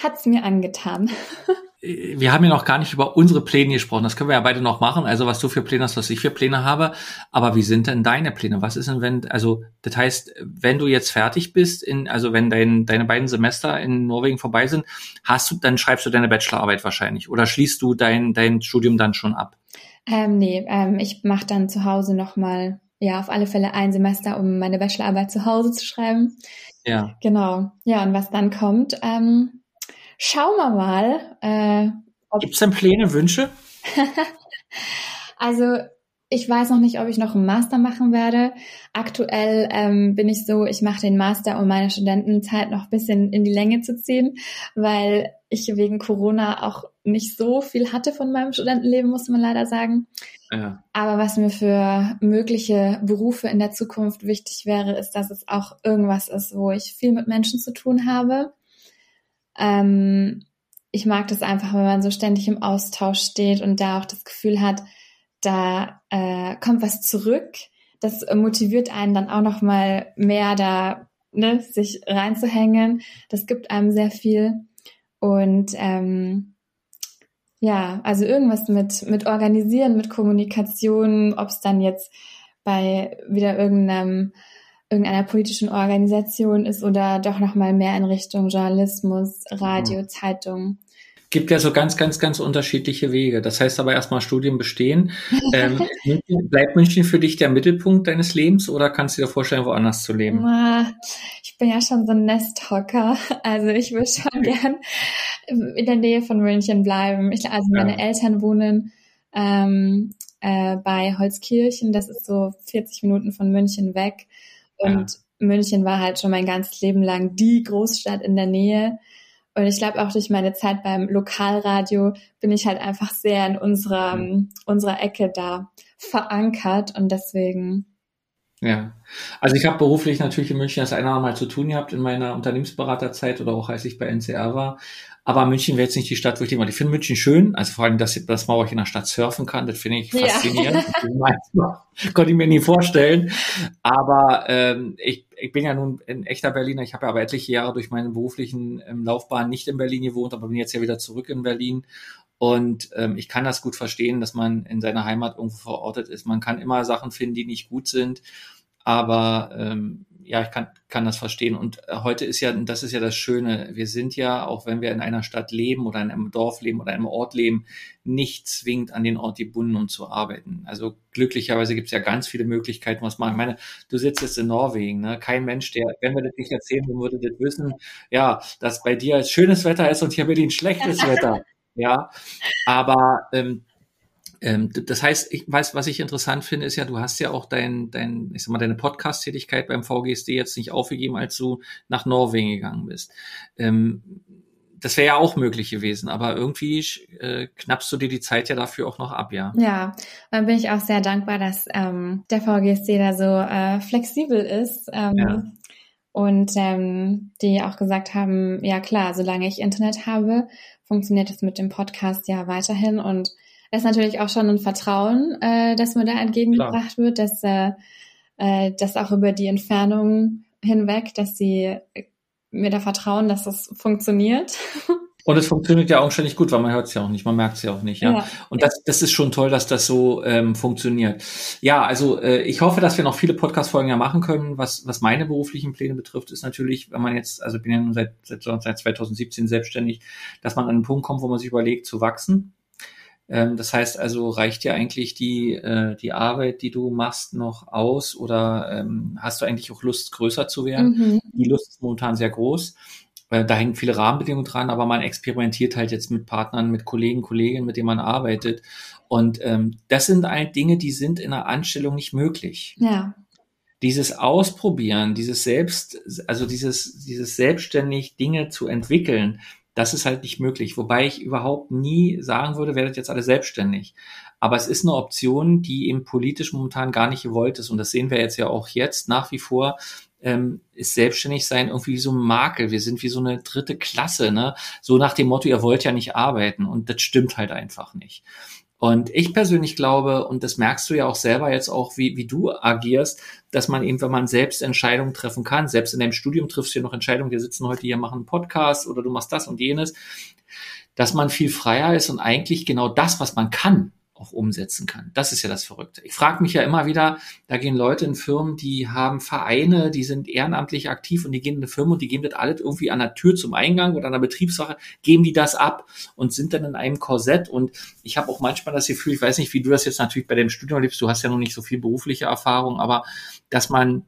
hat's mir angetan. wir haben ja noch gar nicht über unsere Pläne gesprochen. Das können wir ja beide noch machen. Also was du für Pläne hast, was ich für Pläne habe. Aber wie sind denn deine Pläne? Was ist denn, wenn, also das heißt, wenn du jetzt fertig bist, in, also wenn dein, deine beiden Semester in Norwegen vorbei sind, hast du, dann schreibst du deine Bachelorarbeit wahrscheinlich oder schließt du dein, dein Studium dann schon ab? Ähm, nee, ähm, ich mache dann zu Hause nochmal, ja, auf alle Fälle ein Semester, um meine Bachelorarbeit zu Hause zu schreiben. Ja. Genau. Ja, und was dann kommt, ähm, Schauen wir mal. Äh, Gibt es denn Pläne, Wünsche? also ich weiß noch nicht, ob ich noch einen Master machen werde. Aktuell ähm, bin ich so, ich mache den Master, um meine Studentenzeit noch ein bisschen in die Länge zu ziehen, weil ich wegen Corona auch nicht so viel hatte von meinem Studentenleben, muss man leider sagen. Ja. Aber was mir für mögliche Berufe in der Zukunft wichtig wäre, ist, dass es auch irgendwas ist, wo ich viel mit Menschen zu tun habe. Ähm, ich mag das einfach, wenn man so ständig im Austausch steht und da auch das Gefühl hat, da äh, kommt was zurück. Das motiviert einen dann auch noch mal mehr da, ne, sich reinzuhängen. Das gibt einem sehr viel und ähm, ja, also irgendwas mit mit organisieren, mit Kommunikation, ob es dann jetzt bei wieder irgendeinem irgendeiner politischen Organisation ist oder doch noch mal mehr in Richtung Journalismus, Radio, mhm. Zeitung. Gibt ja so ganz, ganz, ganz unterschiedliche Wege. Das heißt aber erstmal Studien bestehen. Ähm, bleibt München für dich der Mittelpunkt deines Lebens oder kannst du dir vorstellen, woanders zu leben? Ich ich bin ja schon so ein Nesthocker. Also ich würde schon gern in der Nähe von München bleiben. Ich, also meine ja. Eltern wohnen ähm, äh, bei Holzkirchen. Das ist so 40 Minuten von München weg. Und ja. München war halt schon mein ganzes Leben lang die Großstadt in der Nähe. Und ich glaube auch durch meine Zeit beim Lokalradio bin ich halt einfach sehr in unserer, mhm. unserer Ecke da verankert und deswegen. Ja, also ich habe beruflich natürlich in München das eine oder Mal zu tun gehabt in meiner Unternehmensberaterzeit oder auch als ich bei NCR war. Aber München wäre jetzt nicht die Stadt, wo ich denke, ich finde München schön. Also vor allem, dass, dass man auch in der Stadt surfen kann, das finde ich faszinierend. Ja. Konnte ich mir nie vorstellen. Aber ähm, ich, ich bin ja nun ein echter Berliner. Ich habe ja aber etliche Jahre durch meine beruflichen ähm, Laufbahn nicht in Berlin gewohnt, aber bin jetzt ja wieder zurück in Berlin. Und ähm, ich kann das gut verstehen, dass man in seiner Heimat irgendwo verortet ist. Man kann immer Sachen finden, die nicht gut sind. Aber ähm, ja, ich kann, kann das verstehen. Und äh, heute ist ja, das ist ja das Schöne, wir sind ja, auch wenn wir in einer Stadt leben oder in einem Dorf leben oder einem Ort leben, nicht zwingend an den Ort gebunden, um zu arbeiten. Also glücklicherweise gibt es ja ganz viele Möglichkeiten, was man. Ich meine, du sitzt jetzt in Norwegen, ne? Kein Mensch, der, wenn wir das nicht erzählen, würde das wissen, ja, dass bei dir schönes Wetter ist und hier Berlin schlechtes Wetter. Ja, aber ähm, ähm, das heißt, ich weiß, was ich interessant finde, ist ja, du hast ja auch dein, dein, ich sag mal, deine Podcast-Tätigkeit beim VGSD jetzt nicht aufgegeben, als du nach Norwegen gegangen bist. Ähm, das wäre ja auch möglich gewesen, aber irgendwie äh, knappst du dir die Zeit ja dafür auch noch ab, ja. Ja, dann bin ich auch sehr dankbar, dass ähm, der VGSD da so äh, flexibel ist. Ähm, ja. Und ähm, die auch gesagt haben, ja klar, solange ich Internet habe, funktioniert es mit dem Podcast ja weiterhin und das ist natürlich auch schon ein Vertrauen, äh, das mir da entgegengebracht Klar. wird, dass, äh, äh, dass auch über die Entfernung hinweg, dass sie mir da vertrauen, dass das funktioniert. Und es funktioniert ja auch ständig gut, weil man hört es ja auch nicht, man merkt es ja auch nicht. Ja? ja. Und das, das ist schon toll, dass das so ähm, funktioniert. Ja, also äh, ich hoffe, dass wir noch viele Podcast-Folgen ja machen können. Was, was meine beruflichen Pläne betrifft, ist natürlich, wenn man jetzt, also bin ja nun seit, seit, seit 2017 selbstständig, dass man an einen Punkt kommt, wo man sich überlegt, zu wachsen. Ähm, das heißt also, reicht dir eigentlich die, äh, die Arbeit, die du machst, noch aus oder ähm, hast du eigentlich auch Lust, größer zu werden? Mhm. Die Lust ist momentan sehr groß. Weil da hängen viele Rahmenbedingungen dran, aber man experimentiert halt jetzt mit Partnern, mit Kollegen, Kolleginnen, mit denen man arbeitet. Und ähm, das sind halt Dinge, die sind in einer Anstellung nicht möglich. Ja dieses Ausprobieren, dieses Selbst, also dieses, dieses selbstständig Dinge zu entwickeln, das ist halt nicht möglich. Wobei ich überhaupt nie sagen würde, werdet jetzt alle selbstständig. Aber es ist eine Option, die eben politisch momentan gar nicht gewollt ist. Und das sehen wir jetzt ja auch jetzt nach wie vor. Ähm, ist selbstständig sein irgendwie wie so ein Makel. Wir sind wie so eine dritte Klasse, ne? So nach dem Motto, ihr wollt ja nicht arbeiten. Und das stimmt halt einfach nicht. Und ich persönlich glaube, und das merkst du ja auch selber jetzt auch, wie, wie du agierst, dass man eben, wenn man selbst Entscheidungen treffen kann, selbst in deinem Studium triffst du ja noch Entscheidungen, wir sitzen heute hier, machen einen Podcast oder du machst das und jenes, dass man viel freier ist und eigentlich genau das, was man kann, auch umsetzen kann. Das ist ja das Verrückte. Ich frage mich ja immer wieder, da gehen Leute in Firmen, die haben Vereine, die sind ehrenamtlich aktiv und die gehen in eine Firma und die geben das alles irgendwie an der Tür zum Eingang oder an der Betriebssache, geben die das ab und sind dann in einem Korsett. Und ich habe auch manchmal das Gefühl, ich weiß nicht, wie du das jetzt natürlich bei dem Studium lebst, du hast ja noch nicht so viel berufliche Erfahrung, aber dass man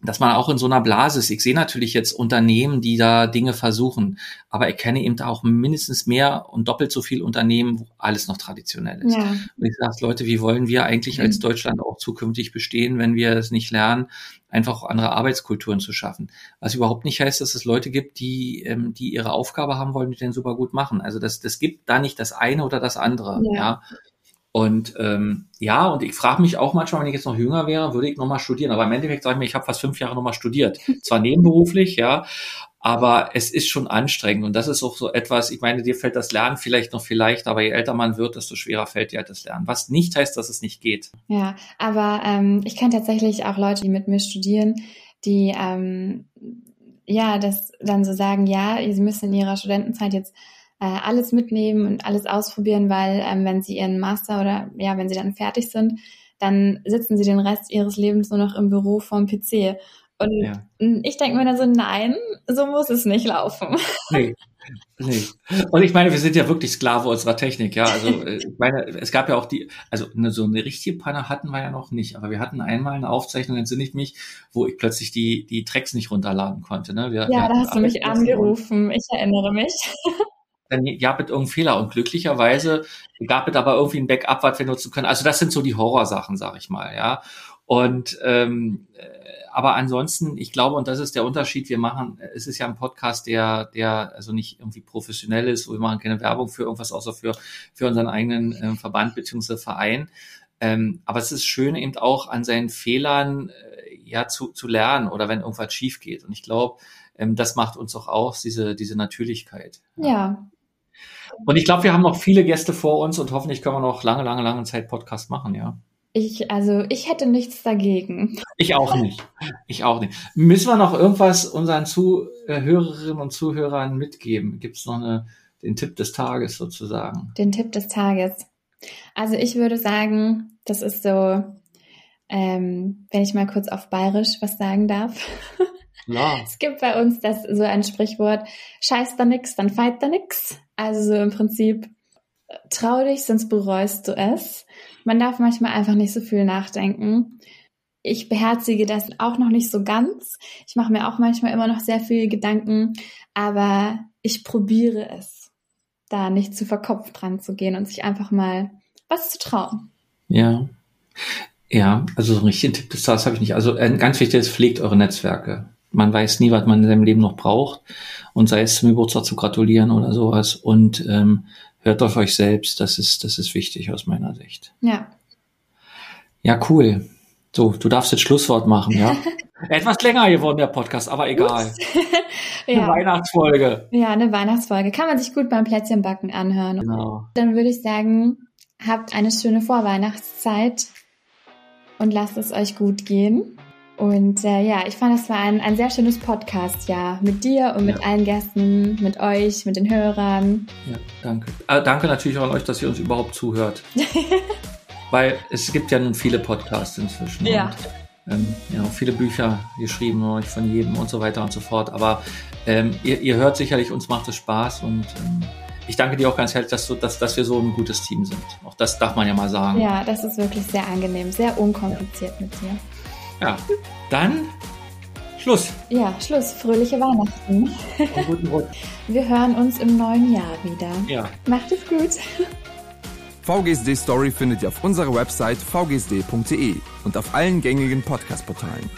dass man auch in so einer Blase ist. Ich sehe natürlich jetzt Unternehmen, die da Dinge versuchen, aber ich kenne eben auch mindestens mehr und doppelt so viel Unternehmen, wo alles noch traditionell ist. Ja. Und ich sage, Leute, wie wollen wir eigentlich als mhm. Deutschland auch zukünftig bestehen, wenn wir es nicht lernen, einfach andere Arbeitskulturen zu schaffen? Was überhaupt nicht heißt, dass es Leute gibt, die, ähm, die ihre Aufgabe haben wollen, die den super gut machen. Also das, das gibt da nicht das eine oder das andere. Ja. ja. Und ähm, ja, und ich frage mich auch manchmal, wenn ich jetzt noch jünger wäre, würde ich nochmal studieren. Aber im Endeffekt sage ich mir, ich habe fast fünf Jahre nochmal studiert. Zwar nebenberuflich, ja, aber es ist schon anstrengend. Und das ist auch so etwas, ich meine, dir fällt das Lernen vielleicht noch vielleicht, aber je älter man wird, desto schwerer fällt dir halt das Lernen. Was nicht heißt, dass es nicht geht. Ja, aber ähm, ich kenne tatsächlich auch Leute, die mit mir studieren, die ähm, ja das dann so sagen, ja, sie müssen in ihrer Studentenzeit jetzt äh, alles mitnehmen und alles ausprobieren, weil ähm, wenn sie ihren Master oder ja, wenn sie dann fertig sind, dann sitzen sie den Rest ihres Lebens nur noch im Büro vorm PC. Und ja. ich denke mir dann so, nein, so muss es nicht laufen. Nee. Nee. Und ich meine, wir sind ja wirklich Sklave unserer Technik, ja. Also äh, ich meine, es gab ja auch die, also eine, so eine richtige Panne hatten wir ja noch nicht, aber wir hatten einmal eine Aufzeichnung, entsinne ich mich, wo ich plötzlich die, die Tracks nicht runterladen konnte. Ne? Wir, ja, wir da hast du mich angerufen, ich erinnere mich. Dann gab es irgendeinen Fehler und glücklicherweise gab es aber irgendwie ein Backup, was wir nutzen können. Also das sind so die Horrorsachen, sag ich mal, ja. Und ähm, aber ansonsten, ich glaube, und das ist der Unterschied, wir machen, es ist ja ein Podcast, der, der also nicht irgendwie professionell ist, wir machen keine Werbung für irgendwas, außer für, für unseren eigenen äh, Verband beziehungsweise Verein. Ähm, aber es ist schön eben auch an seinen Fehlern äh, ja zu, zu lernen oder wenn irgendwas schief geht. Und ich glaube, ähm, das macht uns auch aus, diese, diese Natürlichkeit. Ja. Und ich glaube, wir haben noch viele Gäste vor uns und hoffentlich können wir noch lange, lange, lange Zeit Podcast machen, ja. Ich, also ich hätte nichts dagegen. Ich auch nicht. Ich auch nicht. Müssen wir noch irgendwas unseren Zuhörerinnen und Zuhörern mitgeben? Gibt es noch eine, den Tipp des Tages sozusagen? Den Tipp des Tages. Also ich würde sagen, das ist so, ähm, wenn ich mal kurz auf Bayerisch was sagen darf. Ja. Es gibt bei uns das so ein Sprichwort, scheiß da nix, dann feit da nix. Also so im Prinzip, trau dich, sonst bereust du es. Man darf manchmal einfach nicht so viel nachdenken. Ich beherzige das auch noch nicht so ganz. Ich mache mir auch manchmal immer noch sehr viele Gedanken, aber ich probiere es, da nicht zu verkopft dran zu gehen und sich einfach mal was zu trauen. Ja. Ja, also so einen richtigen Tipp des Tages habe ich nicht. Also ein ganz wichtiges, pflegt eure Netzwerke. Man weiß nie, was man in seinem Leben noch braucht. Und sei es zum Geburtstag zu gratulieren oder sowas. Und ähm, hört auf euch selbst, das ist, das ist wichtig aus meiner Sicht. Ja. Ja, cool. So, du darfst jetzt Schlusswort machen, ja? Etwas länger geworden, der Podcast, aber egal. ja. Eine Weihnachtsfolge. Ja, eine Weihnachtsfolge. Kann man sich gut beim Plätzchenbacken anhören. Genau. Dann würde ich sagen, habt eine schöne Vorweihnachtszeit und lasst es euch gut gehen. Und äh, ja, ich fand, das war ein, ein sehr schönes Podcast, ja, mit dir und mit allen Gästen, mit euch, mit den Hörern. Ja, danke. Äh, danke natürlich auch an euch, dass ihr uns überhaupt zuhört. Weil es gibt ja nun viele Podcasts inzwischen. Ja. Und, ähm, ja, viele Bücher geschrieben euch von jedem und so weiter und so fort. Aber ähm, ihr, ihr hört sicherlich, uns macht es Spaß und ähm, ich danke dir auch ganz herzlich, dass, du, dass, dass wir so ein gutes Team sind. Auch das darf man ja mal sagen. Ja, das ist wirklich sehr angenehm, sehr unkompliziert ja. mit dir. Ja, dann Schluss. Ja, Schluss. Fröhliche Weihnachten. guten Rutsch. Wir hören uns im neuen Jahr wieder. Ja. Macht es gut. VGSD Story findet ihr auf unserer Website vgsd.de und auf allen gängigen Podcast-Portalen.